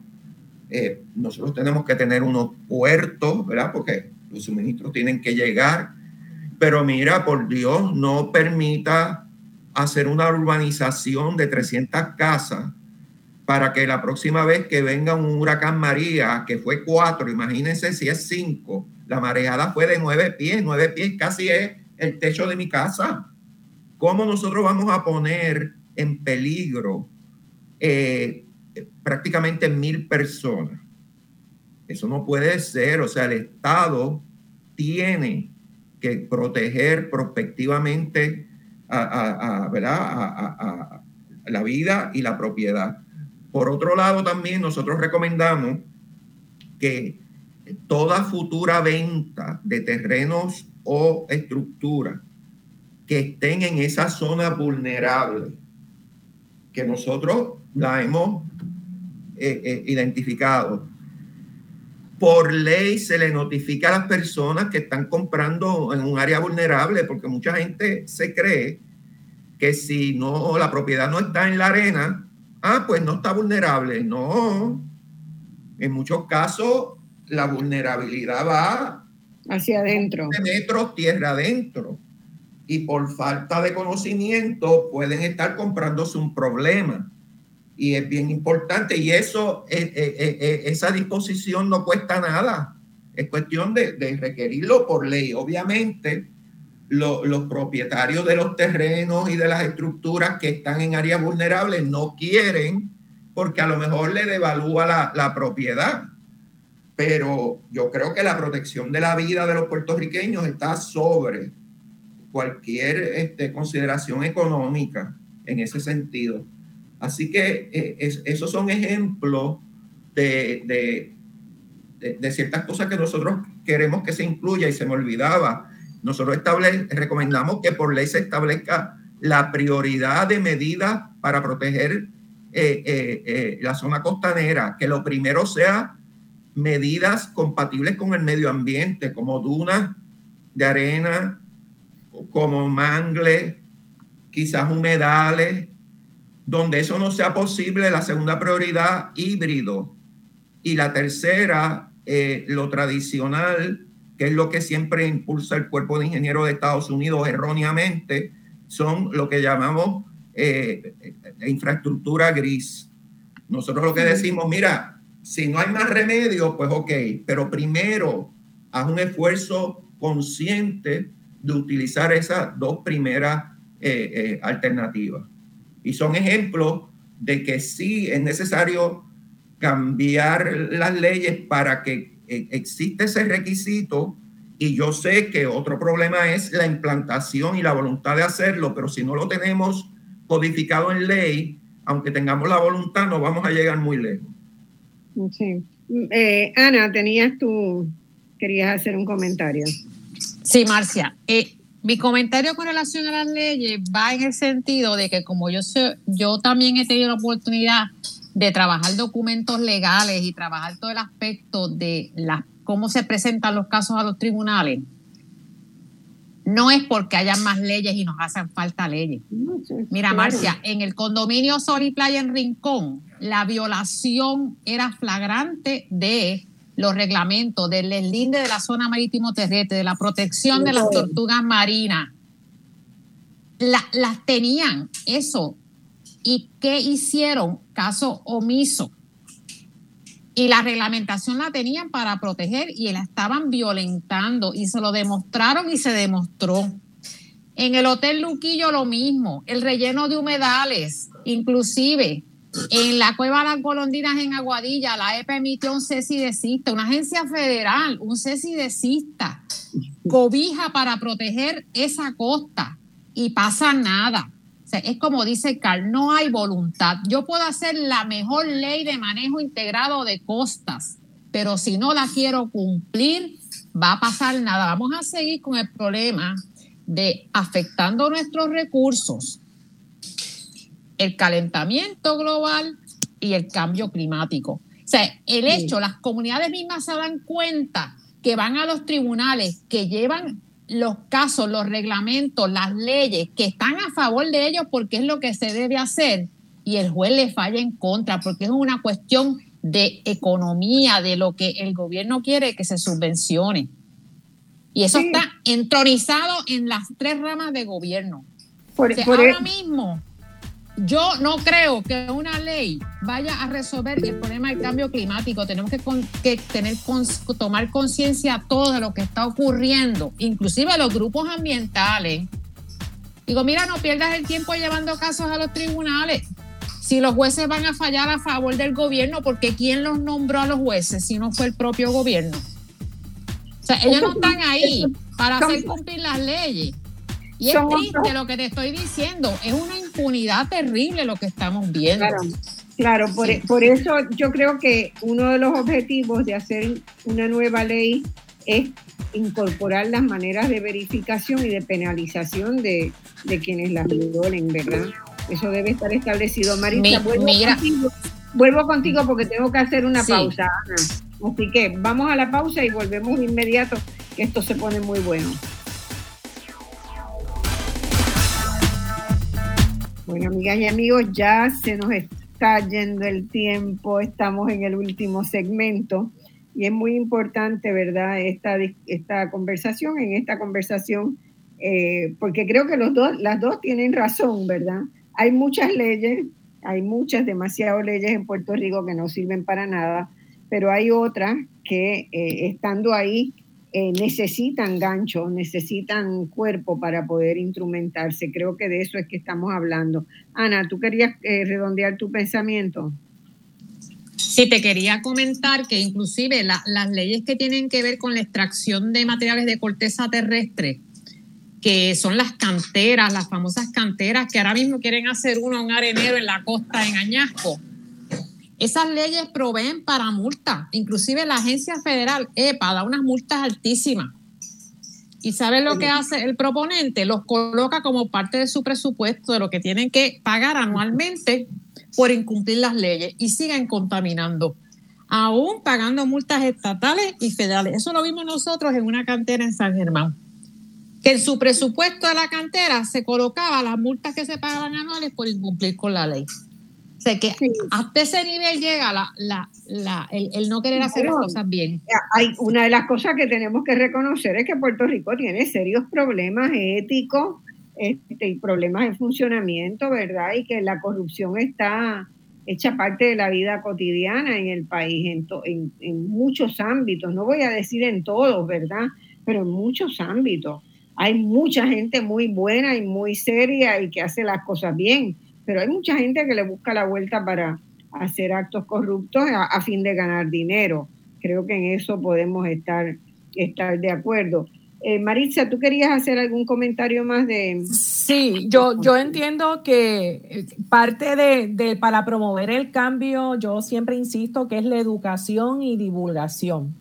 Eh, nosotros tenemos que tener unos puertos, ¿verdad? Porque los suministros tienen que llegar. Pero mira, por Dios, no permita hacer una urbanización de 300 casas para que la próxima vez que venga un huracán María, que fue cuatro, imagínense si es cinco, la mareada fue de nueve pies, nueve pies casi es el techo de mi casa. ¿Cómo nosotros vamos a poner en peligro eh, prácticamente mil personas? Eso no puede ser, o sea, el Estado tiene que proteger prospectivamente a, la vida y la propiedad. Por otro lado, también nosotros recomendamos que toda futura venta de terrenos o estructuras que estén en esa zona vulnerable, que nosotros la hemos eh, eh, identificado, por ley se le notifica a las personas que están comprando en un área vulnerable, porque mucha gente se cree que si no la propiedad no está en la arena, ah, pues no está vulnerable. No. En muchos casos la vulnerabilidad va hacia adentro. metros tierra adentro. Y por falta de conocimiento pueden estar comprándose un problema y es bien importante. Y eso, eh, eh, eh, esa disposición no cuesta nada. Es cuestión de, requerirlo por ley. Obviamente, los propietarios de los terrenos y de las estructuras que están en áreas vulnerables no quieren porque a lo mejor le devalúa la, la propiedad. Pero yo creo que la protección de la vida de los puertorriqueños está sobre cualquier este, consideración económica en ese sentido. Así que eh, esos son ejemplos de, ciertas cosas que nosotros queremos que se incluya y se me olvidaba. Nosotros recomendamos que por ley se establezca la prioridad de medidas para proteger eh, eh, la zona costanera, que lo primero sea medidas compatibles con el medio ambiente, como dunas de arena, como mangles, quizás humedales, donde eso no sea posible, la segunda prioridad, híbrido. Y la tercera, eh, lo tradicional, que es lo que siempre impulsa el cuerpo de ingenieros de Estados Unidos erróneamente, son lo que llamamos eh, infraestructura gris. Nosotros lo que decimos, mira, si no hay más remedio, pues ok, pero primero haz un esfuerzo consciente de utilizar esas dos primeras eh, eh, alternativas. Y son ejemplos de que sí es necesario cambiar las leyes para que eh, existe ese requisito. Y yo sé que otro problema es la implantación y la voluntad de hacerlo, pero si no lo tenemos codificado en ley, aunque tengamos la voluntad, no vamos a llegar muy lejos. Sí. Ana, tenías tú, querías hacer un comentario. Sí, Marcia. Eh, mi comentario con relación a las leyes va en el sentido de que como yo sé, yo también he tenido la oportunidad de trabajar documentos legales y trabajar todo el aspecto de la, cómo se presentan los casos a los tribunales no es porque haya más leyes y nos hacen falta leyes. Mira, Marcia, en el condominio Sol y Playa en Rincón, la violación era flagrante de los reglamentos del deslinde de la zona marítimo terrestre, de la protección de las tortugas marinas. las tenían, eso. ¿Y qué hicieron? Caso omiso y la reglamentación la tenían para proteger y la estaban violentando y se lo demostraron y se demostró. En el Hotel Luquillo lo mismo, el relleno de humedales, inclusive en la Cueva de las Golondinas en Aguadilla, la EPA emitió un cesidecista, una agencia federal, un cesidecista, cobija para proteger esa costa y pasa nada es como dice Carl, no hay voluntad. Yo puedo hacer la mejor ley de manejo integrado de costas, pero si no la quiero cumplir, va a pasar nada. Vamos a seguir con el problema de afectando nuestros recursos, el calentamiento global y el cambio climático. O sea, el hecho, las comunidades mismas se dan cuenta que van a los tribunales, que llevan los casos, los reglamentos, las leyes que están a favor de ellos porque es lo que se debe hacer y el juez le falla en contra porque es una cuestión de economía, de lo que el gobierno quiere que se subvencione. Y eso está entronizado en las tres ramas de gobierno. Por, ahora mismo yo no creo que una ley vaya a resolver el problema del cambio climático. Tenemos que, tener, tomar conciencia todo de lo que está ocurriendo, inclusive los grupos ambientales. Digo, mira, no pierdas el tiempo llevando casos a los tribunales. Si los jueces van a fallar a favor del gobierno, porque ¿quién los nombró a los jueces si no fue el propio gobierno? O sea, ellos no están ahí para hacer cumplir las leyes. Y es triste lo que te estoy diciendo, es una impunidad terrible lo que estamos viendo. Claro, claro por, por eso yo creo que uno de los objetivos de hacer una nueva ley es incorporar las maneras de verificación y de penalización de, de quienes las violen, ¿verdad? Eso debe estar establecido. Marisa, vuelvo, Contigo, vuelvo contigo porque tengo que hacer una pausa, Así que vamos a la pausa y volvemos de inmediato, que esto se pone muy bueno. Bueno, amigas y amigos, ya se nos está yendo el tiempo, estamos en el último segmento y es muy importante, ¿verdad?, esta, esta conversación, en esta conversación, eh, porque creo que los dos, las dos tienen razón, ¿verdad? Hay muchas leyes, hay muchas, demasiadas leyes en Puerto Rico que no sirven para nada, pero hay otras que eh, estando ahí eh, necesitan gancho, necesitan cuerpo para poder instrumentarse. Creo que de eso es que estamos hablando. Ana, ¿tú querías eh, redondear tu pensamiento? Sí, te quería comentar que inclusive las leyes que tienen que ver con la extracción de materiales de corteza terrestre, que son las canteras, las famosas canteras, que ahora mismo quieren hacer uno un arenero en la costa en Añasco esas leyes proveen para multas, inclusive la agencia federal EPA da unas multas altísimas. ¿Y sabe lo que hace el proponente? Los coloca como parte de su presupuesto de lo que tienen que pagar anualmente por incumplir las leyes y siguen contaminando, aún pagando multas estatales y federales. Eso lo vimos nosotros en una cantera en San Germán, que en su presupuesto de la cantera se colocaba las multas que se pagaban anuales por incumplir con la ley que hasta ese nivel llega la, la, el, no querer hacer las cosas bien. Hay una de las cosas que tenemos que reconocer es que Puerto Rico tiene serios problemas éticos este, y problemas de funcionamiento, ¿verdad? Y que la corrupción está hecha parte de la vida cotidiana en el país, en, en, muchos ámbitos, no voy a decir en todos, ¿verdad? Pero en muchos ámbitos. Hay mucha gente muy buena y muy seria y que hace las cosas bien, pero hay mucha gente que le busca la vuelta para hacer actos corruptos a, fin de ganar dinero. Creo que en eso podemos estar, estar de acuerdo. Eh, Maritza, ¿tú querías hacer algún comentario más de...? Sí, yo, yo entiendo que eh, parte de, para promover el cambio, yo siempre insisto que es la educación y divulgación.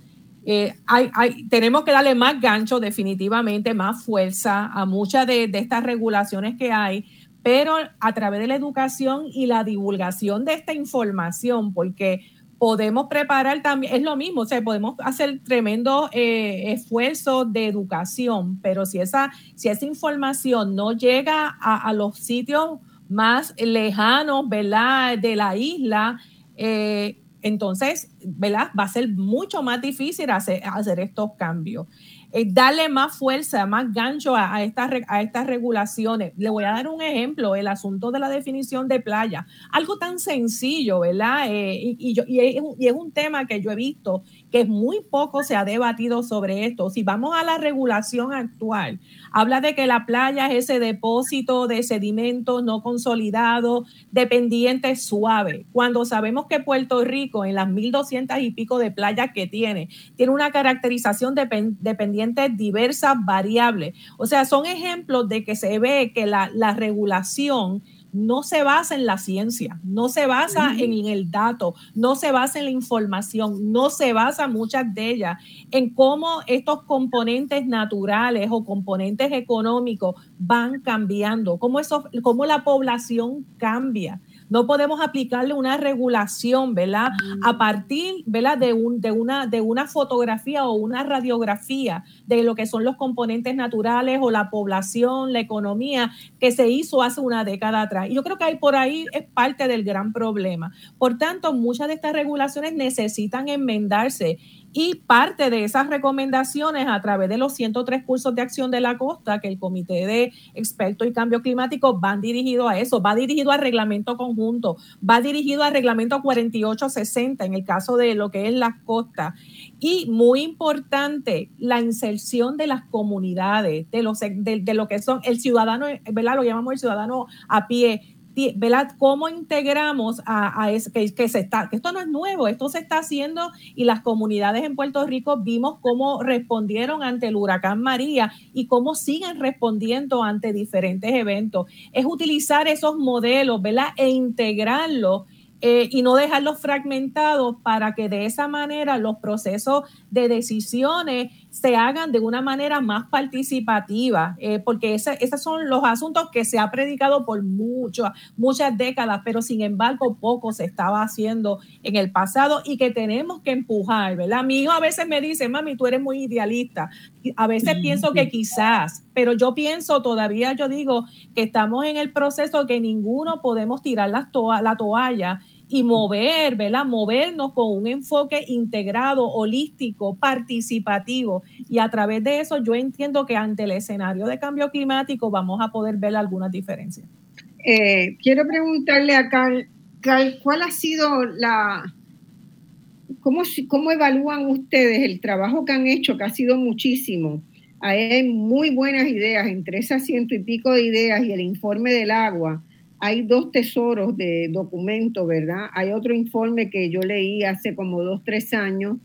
Eh, hay, hay, tenemos que darle más gancho, definitivamente, más fuerza a muchas de, de estas regulaciones que hay, pero a través de la educación y la divulgación de esta información, porque podemos preparar también, es lo mismo, o sea, podemos hacer tremendo eh, esfuerzo de educación, pero si esa, si esa información no llega a, los sitios más lejanos, ¿verdad? De la isla, eh, entonces, ¿verdad? Va a ser mucho más difícil hacer, hacer estos cambios. Eh, darle más fuerza, más gancho a, estas, a estas regulaciones. Le voy a dar un ejemplo, el asunto de la definición de playa. Algo tan sencillo, ¿verdad? Eh, y, es, un tema que yo he visto que muy poco se ha debatido sobre esto. Si vamos a la regulación actual, habla de que la playa es ese depósito de sedimentos no consolidados, dependiente suave. Cuando sabemos que Puerto Rico, en las 1.200 y pico de playas que tiene, tiene una caracterización dependiente diversas variables. O sea, son ejemplos de que se ve que la, regulación no se basa en la ciencia, no se basa en el dato, no se basa en la información, no se basa muchas de ellas en cómo estos componentes naturales o componentes económicos van cambiando, cómo, eso, cómo la población cambia. No podemos aplicarle una regulación, ¿verdad? A partir, ¿verdad? De, un, de, una, de una fotografía o una radiografía de lo que son los componentes naturales o la población, la economía que se hizo hace una década atrás. Y yo creo que ahí por ahí es parte del gran problema. Por tanto, muchas de estas regulaciones necesitan enmendarse y parte de esas recomendaciones a través de los 103 cursos de acción de la costa que el Comité de Expertos y Cambio Climático van dirigidos a eso, va dirigido al reglamento conjunto, va dirigido al reglamento 4860 en el caso de lo que es las costas. Y muy importante, la inserción de las comunidades, de, los, de, lo que son el ciudadano, ¿verdad? Lo llamamos el ciudadano a pie, ¿verdad? ¿Cómo integramos a, eso? Que, se está, que esto no es nuevo, esto se está haciendo y las comunidades en Puerto Rico vimos cómo respondieron ante el huracán María y cómo siguen respondiendo ante diferentes eventos. Es utilizar esos modelos, ¿verdad? E integrarlos eh, y no dejarlos fragmentados para que de esa manera los procesos de decisiones se hagan de una manera más participativa, eh, porque esos son los asuntos que se ha predicado por muchas, muchas décadas, pero sin embargo poco se estaba haciendo en el pasado y que tenemos que empujar, ¿verdad? Mi hijo a veces me dice, mami, tú eres muy idealista. A veces pienso que quizás, pero yo pienso todavía, yo digo que estamos en el proceso que ninguno podemos tirar la toalla y mover, ¿verdad? Movernos con un enfoque integrado, holístico, participativo. Y a través de eso yo entiendo que ante el escenario de cambio climático vamos a poder ver algunas diferencias. Eh, quiero preguntarle a Carl, ¿cuál ha sido la... Cómo, ¿Cómo evalúan ustedes el trabajo que han hecho, que ha sido muchísimo? Hay muy buenas ideas, entre esas ciento y pico de ideas y el informe del agua hay dos tesoros de documentos, ¿verdad? Hay otro informe que yo leí hace como dos, tres años,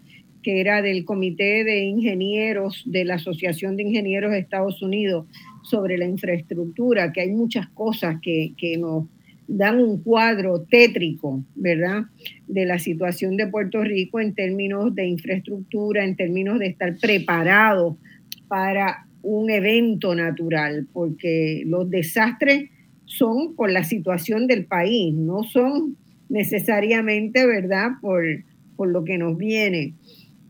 que era del Comité de Ingenieros de la Asociación de Ingenieros de Estados Unidos sobre la infraestructura, que hay muchas cosas que, que nos dan un cuadro tétrico, ¿verdad? De la situación de Puerto Rico en términos de infraestructura, en términos de estar preparado para un evento natural, porque los desastres son por la situación del país, no son necesariamente, ¿verdad?, por, por lo que nos viene.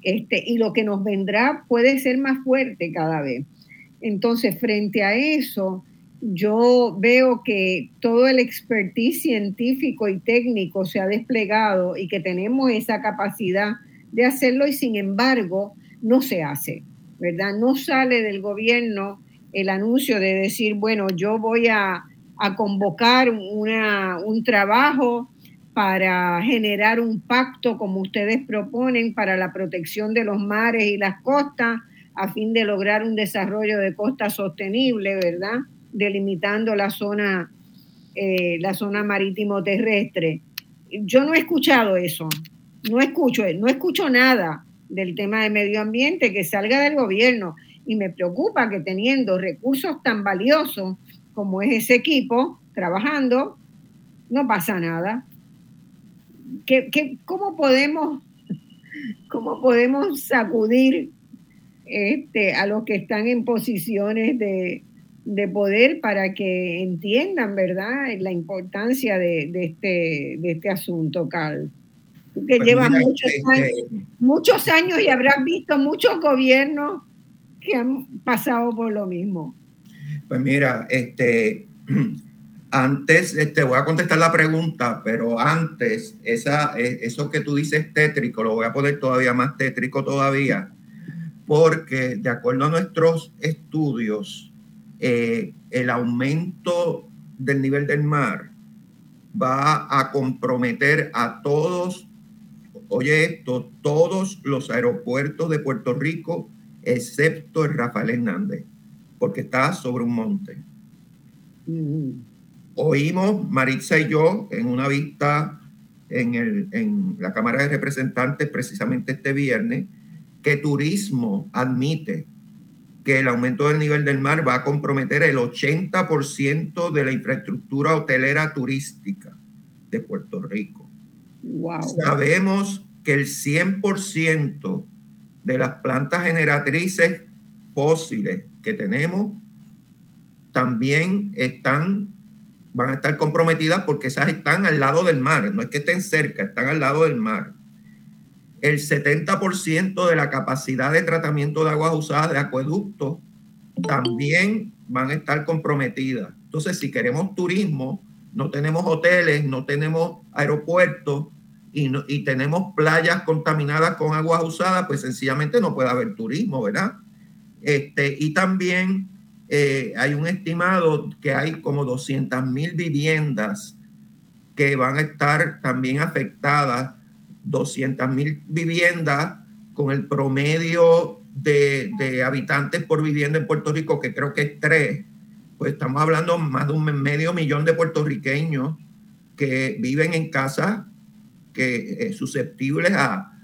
Este, y lo que nos vendrá puede ser más fuerte cada vez. Entonces, frente a eso, yo veo que todo el expertise científico y técnico se ha desplegado y que tenemos esa capacidad de hacerlo y sin embargo no se hace, ¿verdad? No sale del gobierno el anuncio de decir, bueno, yo voy a, convocar un trabajo para generar un pacto, como ustedes proponen, para la protección de los mares y las costas, a fin de lograr un desarrollo de costa sostenible, ¿verdad? Delimitando la zona, eh, la zona marítimo terrestre. Yo no he escuchado eso, no escucho, no escucho nada del tema de medio ambiente que salga del gobierno y me preocupa que teniendo recursos tan valiosos como es ese equipo trabajando, no pasa nada. ¿Qué, cómo, podemos, ¿Cómo podemos sacudir este, a los que están en posiciones de, poder para que entiendan, ¿verdad?, la importancia de, este, de este asunto, Carl? que pues lleva muchos, este, años, muchos años y habrás visto muchos gobiernos que han pasado por lo mismo. Pues mira, este, antes, este, voy a contestar la pregunta, pero antes, esa, e, eso que tú dices tétrico, lo voy a poner todavía más tétrico todavía, porque de acuerdo a nuestros estudios, eh, el aumento del nivel del mar va a comprometer a todos, oye esto, todos los aeropuertos de Puerto Rico excepto el Rafael Hernández, porque está sobre un monte. Oímos, Maritza y yo, en una vista en, el, en la Cámara de Representantes precisamente este viernes, que turismo admite que el aumento del nivel del mar va a comprometer el 80% de la infraestructura hotelera turística de Puerto Rico. Sabemos que el 100% de las plantas generatrices fósiles que tenemos también están, van a estar comprometidas porque esas están al lado del mar, no es que estén cerca, están al lado del mar. El 70% de la capacidad de tratamiento de aguas usadas de acueductos también van a estar comprometidas. Entonces, si queremos turismo, no tenemos hoteles, no tenemos aeropuertos, y, tenemos playas contaminadas con aguas usadas, pues sencillamente no puede haber turismo, ¿verdad? Este, y también eh, hay un estimado que hay como 200 mil viviendas que van a estar también afectadas, 200 mil viviendas con el promedio de, habitantes por vivienda en Puerto Rico, que creo que es tres, pues estamos hablando más de un medio millón de puertorriqueños que viven en casas que es susceptibles a,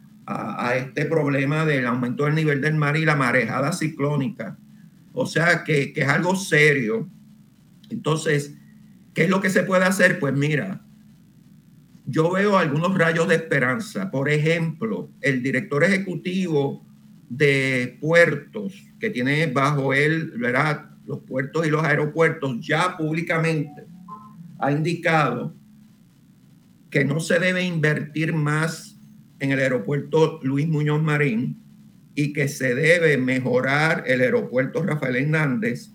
este problema del aumento del nivel del mar y la marejada ciclónica. O sea que, que, es algo serio. Entonces, ¿qué es lo que se puede hacer? Pues mira, yo veo algunos rayos de esperanza. Por ejemplo, el director ejecutivo de puertos, que tiene bajo él, ¿verdad? Los puertos y los aeropuertos, ya públicamente ha indicado que no se debe invertir más en el aeropuerto Luis Muñoz Marín y que se debe mejorar el aeropuerto Rafael Hernández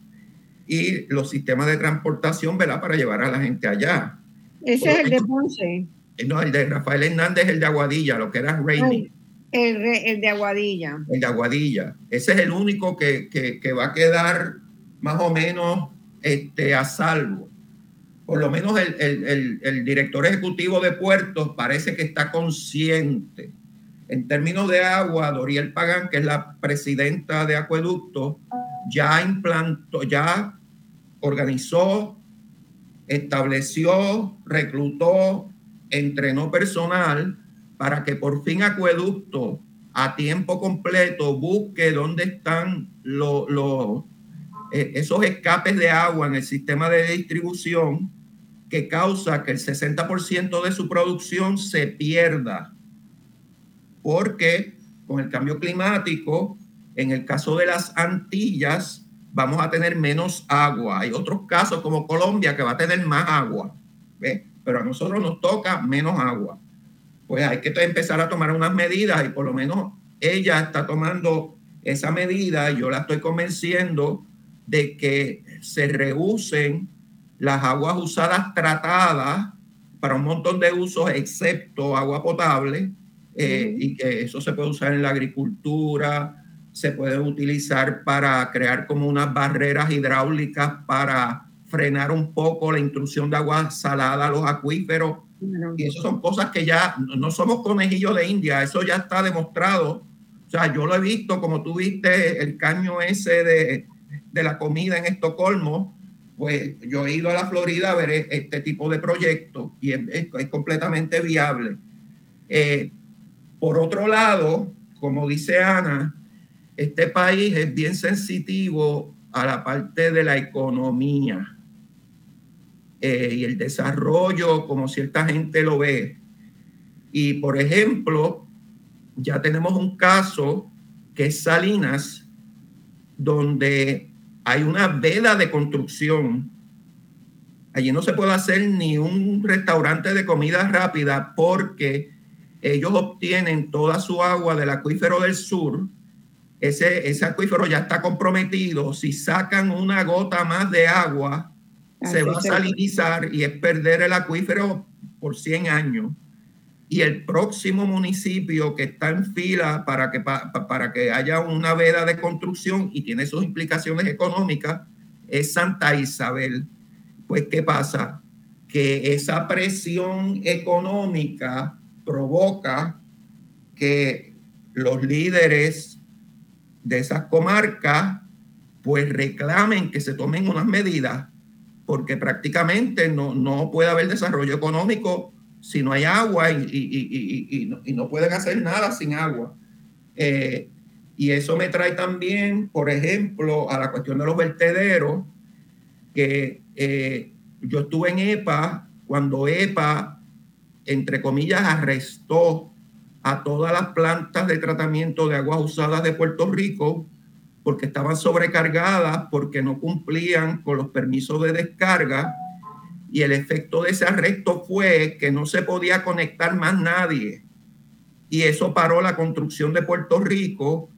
y los sistemas de transportación ¿verdad? para llevar a la gente allá. Ese es el de Ponce. Eh, no, el de Rafael Hernández es el de Aguadilla, lo que era Rainy. El, el, de Aguadilla. El de Aguadilla. Ese es el único que, que, que va a quedar más o menos este, a salvo por lo menos el, director ejecutivo de puertos parece que está consciente. En términos de agua, Doriel Pagán, que es la presidenta de Acueducto, ya implantó, ya organizó, estableció, reclutó, entrenó personal para que por fin Acueducto a tiempo completo busque dónde están los, eh, esos escapes de agua en el sistema de distribución que causa que el 60% de su producción se pierda. Porque con el cambio climático, en el caso de las Antillas, vamos a tener menos agua. Hay otros casos como Colombia que va a tener más agua, pero a nosotros nos toca menos agua. Pues hay que empezar a tomar unas medidas y por lo menos ella está tomando esa medida. Yo la estoy convenciendo de que se rehúsen las aguas usadas tratadas para un montón de usos, excepto agua potable, eh, y que eso se puede usar en la agricultura, se puede utilizar para crear como unas barreras hidráulicas para frenar un poco la intrusión de agua salada a los acuíferos. Y eso son cosas que ya no somos conejillos de India, eso ya está demostrado. O sea, yo lo he visto, como tú viste, el caño ese de, de la comida en Estocolmo, pues yo he ido a la Florida a ver este tipo de proyectos y es, es, completamente viable. Eh, por otro lado, como dice Ana, este país es bien sensitivo a la parte de la economía eh, y el desarrollo, como cierta gente lo ve. Y por ejemplo, ya tenemos un caso que es Salinas, donde hay una veda de construcción. Allí no se puede hacer ni un restaurante de comida rápida porque ellos obtienen toda su agua del acuífero del sur. Ese, ese acuífero ya está comprometido. Si sacan una gota más de agua, se va a salinizar y es perder el acuífero por 100 años. Y el próximo municipio que está en fila para que, para que haya una veda de construcción y tiene sus implicaciones económicas es Santa Isabel. Pues, ¿qué pasa? Que esa presión económica provoca que los líderes de esas comarcas pues reclamen que se tomen unas medidas porque prácticamente no, no puede haber desarrollo económico si no hay agua y, y, y, y no, pueden hacer nada sin agua. Eh, y eso me trae también, por ejemplo, a la cuestión de los vertederos, que eh, yo estuve en EPA cuando EPA entre comillas, arrestó a todas las plantas de tratamiento de aguas usadas de Puerto Rico porque estaban sobrecargadas, porque no cumplían con los permisos de descarga. Y el efecto de ese arresto fue que no se podía conectar más nadie. Y eso paró la construcción de Puerto Rico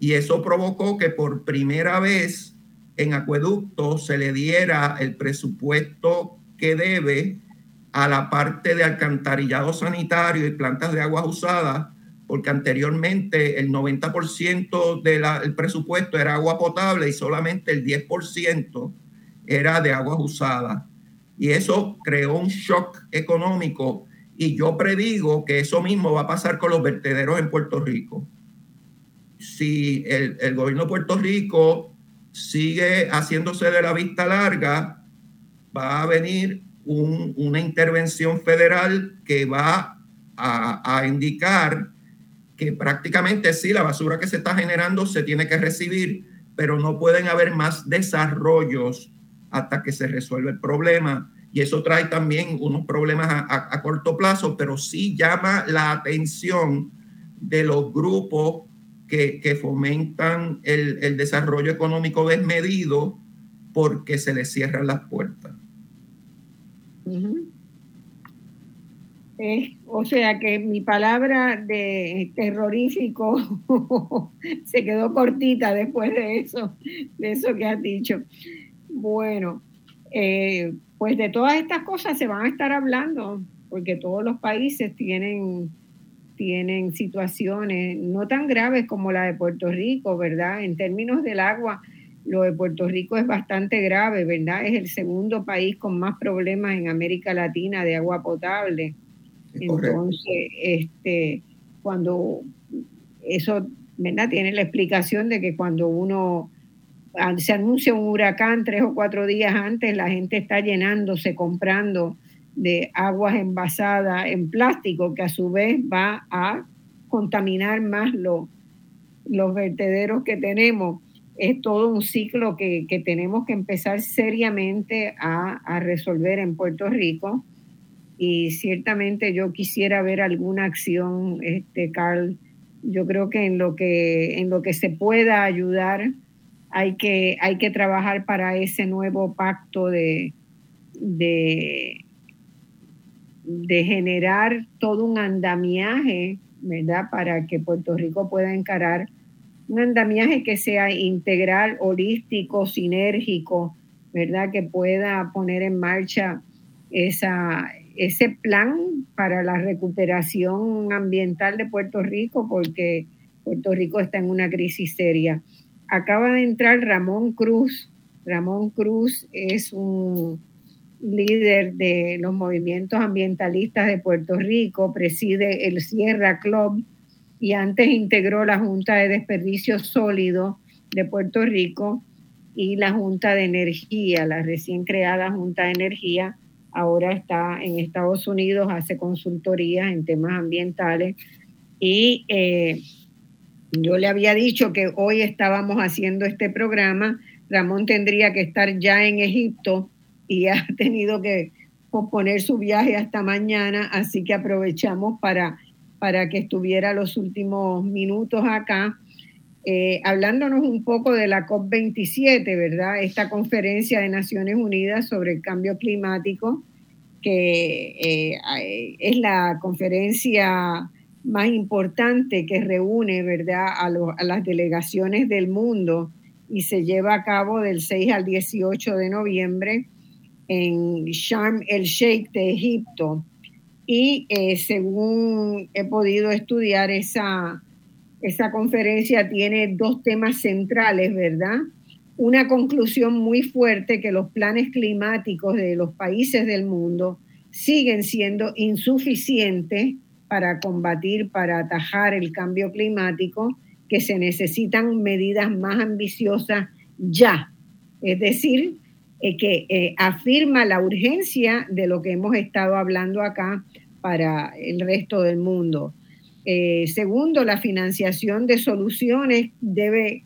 y eso provocó que por primera vez en acueducto se le diera el presupuesto que debe a la parte de alcantarillado sanitario y plantas de aguas usadas, porque anteriormente el 90% del presupuesto era agua potable y solamente el 10% era de aguas usadas. Y eso creó un shock económico y yo predigo que eso mismo va a pasar con los vertederos en Puerto Rico. Si el, gobierno de Puerto Rico sigue haciéndose de la vista larga, va a venir una intervención federal que va a, indicar que prácticamente sí, la basura que se está generando se tiene que recibir, pero no pueden haber más desarrollos hasta que se resuelva el problema. Y eso trae también unos problemas a, corto plazo, pero sí llama la atención de los grupos que, que fomentan el, el, desarrollo económico desmedido porque se les cierran las puertas. Eh, o sea que mi palabra de terrorífico se quedó cortita después de eso, de eso que has dicho. Bueno, eh, pues de todas estas cosas se van a estar hablando, porque todos los países tienen, tienen situaciones no tan graves como la de Puerto Rico, ¿verdad? En términos del agua, lo de Puerto Rico es bastante grave, ¿verdad? Es el segundo país con más problemas en América Latina de agua potable. Entonces, este, cuando eso, ¿verdad? Tiene la explicación de que cuando uno se anuncia un huracán tres o cuatro días antes, la gente está llenándose, comprando de aguas envasadas en plástico, que a su vez va a contaminar más los vertederos que tenemos es todo un ciclo que, tenemos que empezar seriamente a, resolver en Puerto Rico. Y ciertamente yo quisiera ver alguna acción, este, Carl. Yo creo que en lo que, en lo que se pueda ayudar, hay que, hay que trabajar para ese nuevo pacto de, de, generar todo un andamiaje, ¿verdad? Para que Puerto Rico pueda encarar un andamiaje que sea integral, holístico, sinérgico, ¿verdad? Que pueda poner en marcha esa, ese plan para la recuperación ambiental de Puerto Rico, porque Puerto Rico está en una crisis seria. Acaba de entrar Ramón Cruz. Ramón Cruz es un líder de los movimientos ambientalistas de Puerto Rico, preside el Sierra Club y antes integró la Junta de Desperdicios Sólidos de Puerto Rico y la Junta de Energía, la recién creada Junta de Energía. Ahora está en Estados Unidos, hace consultorías en temas ambientales y eh, yo le había dicho que hoy estábamos haciendo este programa. Ramón tendría que estar ya en Egipto y ha tenido que posponer su viaje hasta mañana, así que aprovechamos para, para que estuviera los últimos minutos acá. Eh, hablándonos un poco de la COP27, ¿verdad? Esta conferencia de Naciones Unidas sobre el cambio climático, que eh, es la conferencia más importante que reúne, ¿verdad?, a, a las delegaciones del mundo y se lleva a cabo del 6 al 18 de noviembre en Sharm el Sheikh de Egipto. Y eh, según he podido estudiar, esa, esa conferencia tiene dos temas centrales, ¿verdad? Una conclusión muy fuerte que los planes climáticos de los países del mundo siguen siendo insuficientes para combatir, para atajar el cambio climático, que se necesitan medidas más ambiciosas ya. Es decir, eh, que eh, afirma la urgencia de lo que hemos estado hablando acá para el resto del mundo. Eh, segundo, la financiación de soluciones debe,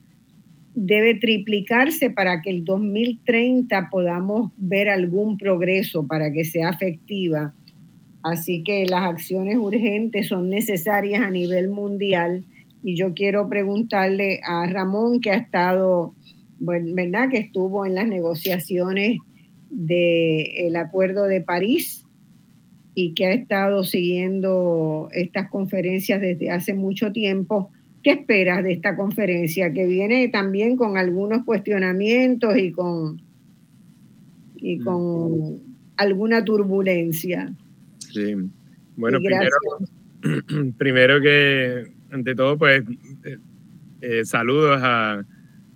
debe triplicarse para que el 2030 podamos ver algún progreso, para que sea efectiva. Así que las acciones urgentes son necesarias a nivel mundial y yo quiero preguntarle a Ramón que ha estado, bueno, ¿verdad? Que estuvo en las negociaciones del Acuerdo de París y que ha estado siguiendo estas conferencias desde hace mucho tiempo. ¿Qué esperas de esta conferencia? Que viene también con algunos cuestionamientos y con, y con alguna turbulencia. Sí, bueno, primero, primero que, ante todo, pues, eh, eh, saludos a,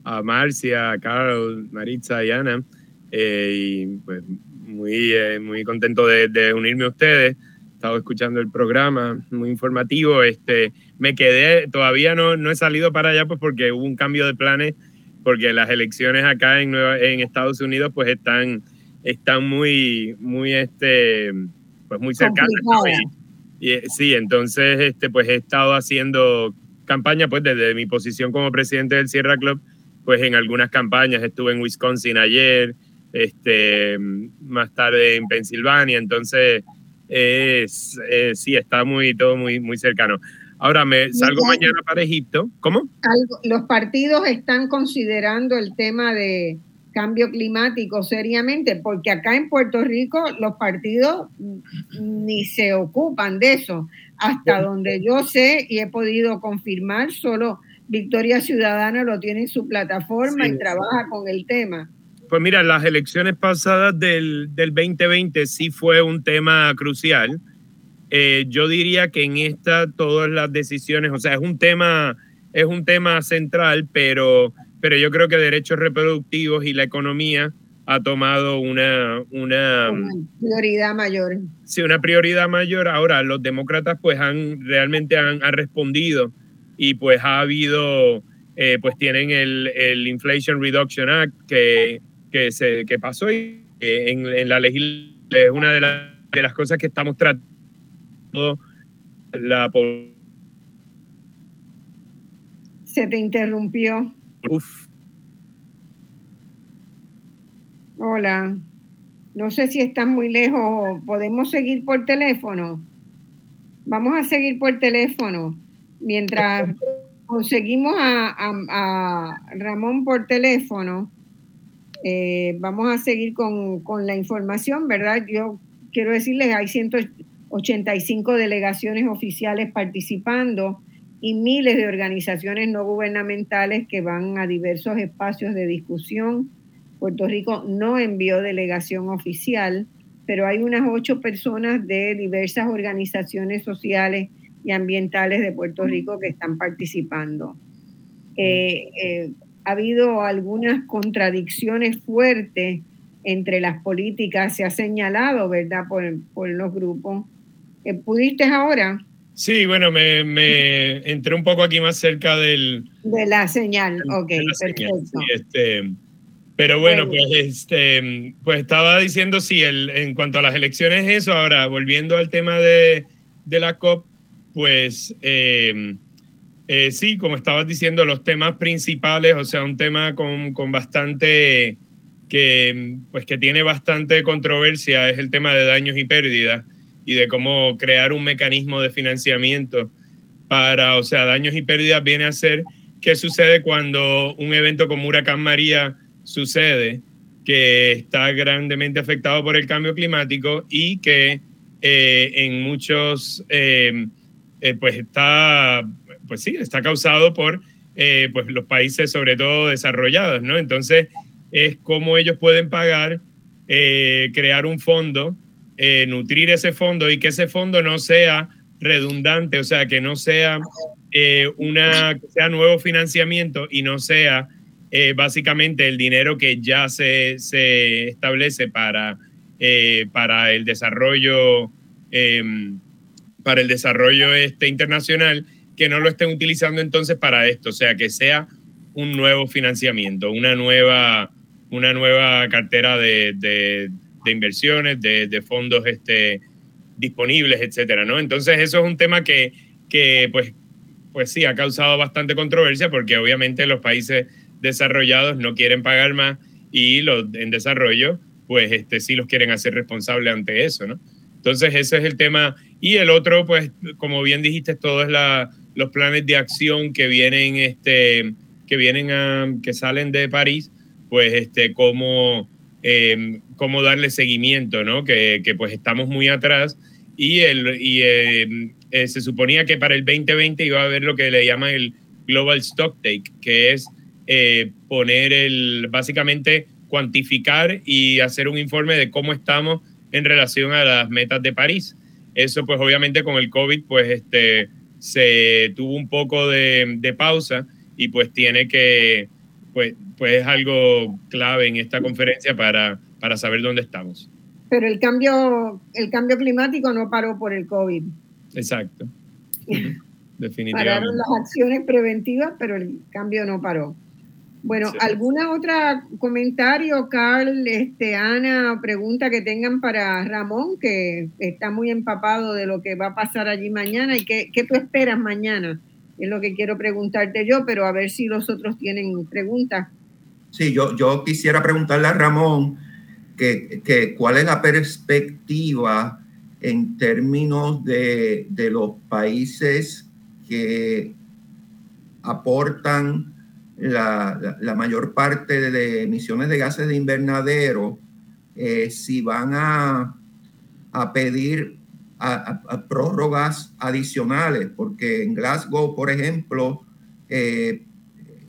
a, Marcia, a Carol, Maritza y Ana, eh, y pues muy, muy contento de, unirme a ustedes. He estado escuchando el programa, muy informativo. Este, me quedé, todavía no, no he salido para allá, pues porque hubo un cambio de planes, porque las elecciones acá en, en Estados Unidos, pues están, están muy, muy, este, pues muy cercana. Y, eh, sí, entonces este, pues he estado haciendo campaña pues desde mi posición como presidente del Sierra Club, pues en algunas campañas estuve en Wisconsin ayer, este, más tarde en Pensilvania, entonces es, sí, está muy, todo muy, muy cercano. Ahora me salgo mañana para Egipto. ¿Cómo? Los partidos están considerando el tema de cambio climático seriamente, porque acá en Puerto Rico los partidos ni se ocupan de eso. Hasta donde yo sé y he podido confirmar, solo Victoria Ciudadana lo tiene en su plataforma y trabaja con el tema. Pues mira, las elecciones pasadas del, del 2020 sí fue un tema crucial. Eh, yo diría que en esta todas las decisiones, o sea, es un tema, es un tema central, pero pero yo creo que derechos reproductivos y la economía ha tomado una, una, prioridad mayor. Sí, una prioridad mayor. Ahora, los demócratas pues han realmente han, respondido y pues ha habido, eh, pues tienen el, el, Inflation Reduction Act que, que, se, que pasó y en, en la legislación es una de, de las cosas que estamos tratando la se te interrumpió. Hola. No sé si estás muy lejos. ¿Podemos seguir por teléfono? Vamos a seguir por teléfono. Mientras conseguimos a, Ramón por teléfono, eh, vamos a seguir con, con, la información, ¿verdad? Yo quiero decirles, hay 185 delegaciones oficiales participando y miles de organizaciones no gubernamentales que van a diversos espacios de discusión. Puerto Rico no envió delegación oficial, pero hay unas ocho personas de diversas organizaciones sociales y ambientales de Puerto Rico que están participando. Eh, eh, ha habido algunas contradicciones fuertes entre las políticas, se ha señalado, ¿verdad?, por, los grupos. Eh, ¿Pudiste ahora? Sí, bueno, me, entré un poco aquí más cerca del... De la señal, ok, perfecto. este, pero bueno, pues, este, pues estaba diciendo, sí, el, en cuanto a las elecciones, eso. Ahora, volviendo al tema de, de la COP, pues eh, eh, sí, como estabas diciendo, los temas principales, o sea, un tema con, con bastante, que, pues que tiene bastante controversia, es el tema de daños y pérdidas y de cómo crear un mecanismo de financiamiento para, o sea, daños y pérdidas viene a ser qué sucede cuando un evento como Huracán María sucede, que está grandemente afectado por el cambio climático y que eh, en muchos, eh, eh, pues está, pues sí, está causado por pues los países sobre todo desarrollados, ¿no? Entonces es cómo ellos pueden pagar, crear un fondo, nutrir ese fondo y que ese fondo no sea redundante, o sea, que no sea una, que sea nuevo financiamiento y no sea eh, básicamente el dinero que ya se, se establece para, eh, para el desarrollo em, para el desarrollo este internacional que no lo estén utilizando entonces para esto, o sea, que sea un nuevo financiamiento, una nueva, una nueva cartera de, inversiones, de, de, fondos este, disponibles, etcétera, ¿no? Entonces eso es un tema que, que pues, pues sí, ha causado bastante controversia porque obviamente los países desarrollados no quieren pagar más y los en desarrollo, pues este, sí los quieren hacer responsables ante eso, ¿no? Entonces ese es el tema. Y el otro, pues, como bien dijiste, todos los planes de acción que vienen, este, que vienen a, que salen de París, pues, este, cómo, em, cómo darle seguimiento, ¿no? Que, que, pues estamos muy atrás y, el, y em, eh, se suponía que para el 2020 iba a haber lo que le llaman el Global Stock Take, que es eh, poner el, básicamente cuantificar y hacer un informe de cómo estamos en relación a las metas de París. Eso pues obviamente con el COVID pues este, se tuvo un poco de, pausa y pues tiene que, pues, pues es algo clave en esta conferencia para, para saber dónde estamos. Pero el cambio, el cambio climático no paró por el COVID. Exacto. Definitivamente. Pararon las acciones preventivas, pero el cambio no paró. Bueno, ¿alguna otra comentario, Carl, este, Ana, pregunta que tengan para Ramón, que está muy empapado de lo que va a pasar allí mañana y qué, tú esperas mañana? Es lo que quiero preguntarte yo, pero a ver si los otros tienen preguntas. Sí, yo, yo quisiera preguntarle a Ramón que, que cuál es la perspectiva en términos de, de los países que aportan la, mayor parte de emisiones de gases de invernadero, eh, si van a, a pedir a, prórrogas adicionales, porque en Glasgow, por ejemplo, eh,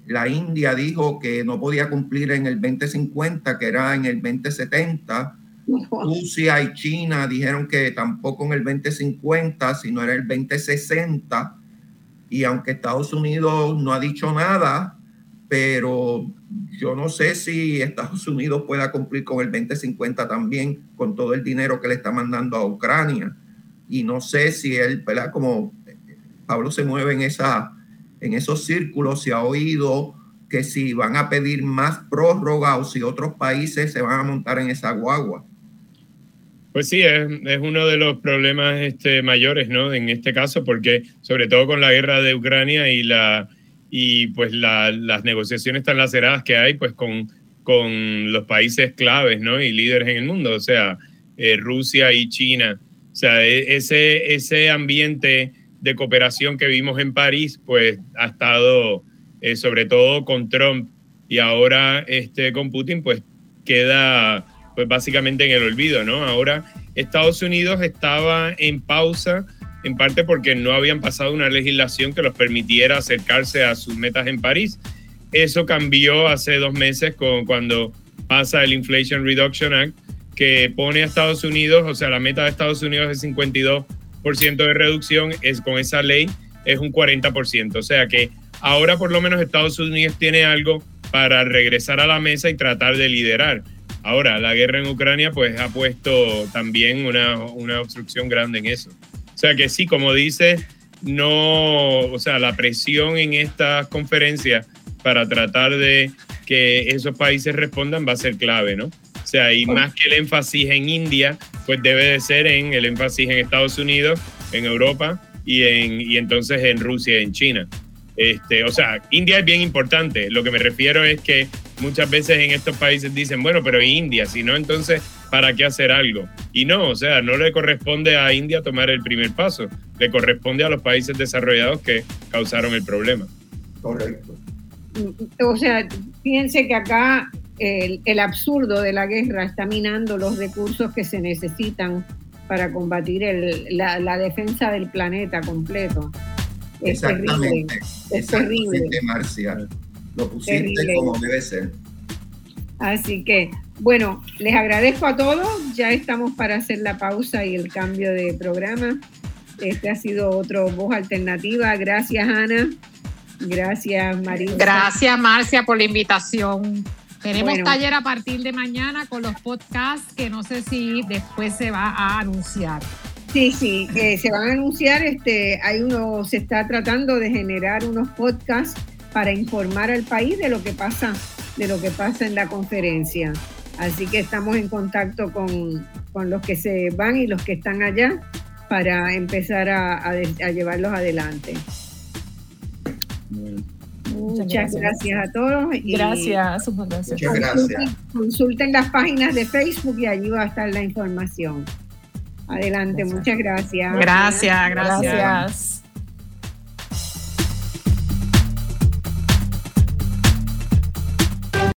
la India dijo que no podía cumplir en el 2050, que era en el 2070. Rusia y China dijeron que tampoco en el 2050, sino era el 2060. Y aunque Estados Unidos no ha dicho nada, pero yo no sé si Estados Unidos pueda cumplir con el 2050 también, con todo el dinero que le está mandando a Ucrania. Y no sé si él, ¿verdad? Como Pablo se mueve en, esa, en esos círculos, se ha oído que si van a pedir más prórroga o si otros países se van a montar en esa guagua. Pues sí, es, es, uno de los problemas este, mayores, ¿no? En este caso, porque sobre todo con la guerra de Ucrania y la, y pues las negociaciones tan laceradas que hay pues con, con los países claves ¿no? y líderes en el mundo, o sea, eh, Rusia y China. O sea, e, ese, ese ambiente de cooperación que vimos en París pues ha estado eh, sobre todo con Trump y ahora este, con Putin pues queda pues básicamente en el olvido, ¿no? Ahora Estados Unidos estaba en pausa en parte porque no habían pasado una legislación que los permitiera acercarse a sus metas en París. Eso cambió hace dos meses con, cuando pasa el Inflation Reduction Act, que pone a Estados Unidos, o sea, la meta de Estados Unidos es 52 de reducción, es con esa ley es un 40%. O sea que ahora por lo menos Estados Unidos tiene algo para regresar a la mesa y tratar de liderar. Ahora, la guerra en Ucrania pues ha puesto también una, una obstrucción grande en eso. O sea que sí, como dice, no, o sea, la presión en estas conferencias para tratar de que esos países respondan va a ser clave, ¿no? O sea, y más que el énfasis en India, pues debe de ser en el énfasis en Estados Unidos, en Europa y, en, y entonces en Rusia y en China. Este, o sea, India es bien importante. Lo que me refiero es que muchas veces en estos países dicen, bueno, pero India, si no, entonces, ¿para qué hacer algo? Y no, o sea, no le corresponde a India tomar el primer paso, le corresponde a los países desarrollados que causaron el problema. Correcto. O sea, fíjense que acá el, el absurdo de la guerra está minando los recursos que se necesitan para combatir el, la, la defensa del planeta completo. Es terrible. Es terrible. Marcia. Lo pusiste como debe ser. Así que, bueno, les agradezco a todos. Ya estamos para hacer la pausa y el cambio de programa. Este ha sido otro Voz Alternativa. Gracias, Ana. Gracias, María. Gracias, Marcia, por la invitación. Tenemos taller a partir de mañana con los podcasts que no sé si después se va a anunciar. Sí, sí, eh, se van a anunciar, este, hay uno, se está tratando de generar unos podcasts para informar al país de lo que pasa, de lo que pasa en la conferencia. Así que estamos en contacto con, los que se van y los que están allá para empezar a, llevarlos adelante. Muchas gracias. a todos. gracias, Muchas gracias. consulten las páginas de Facebook y allí va a estar la información. Adelante, muchas gracias. Gracias, gracias.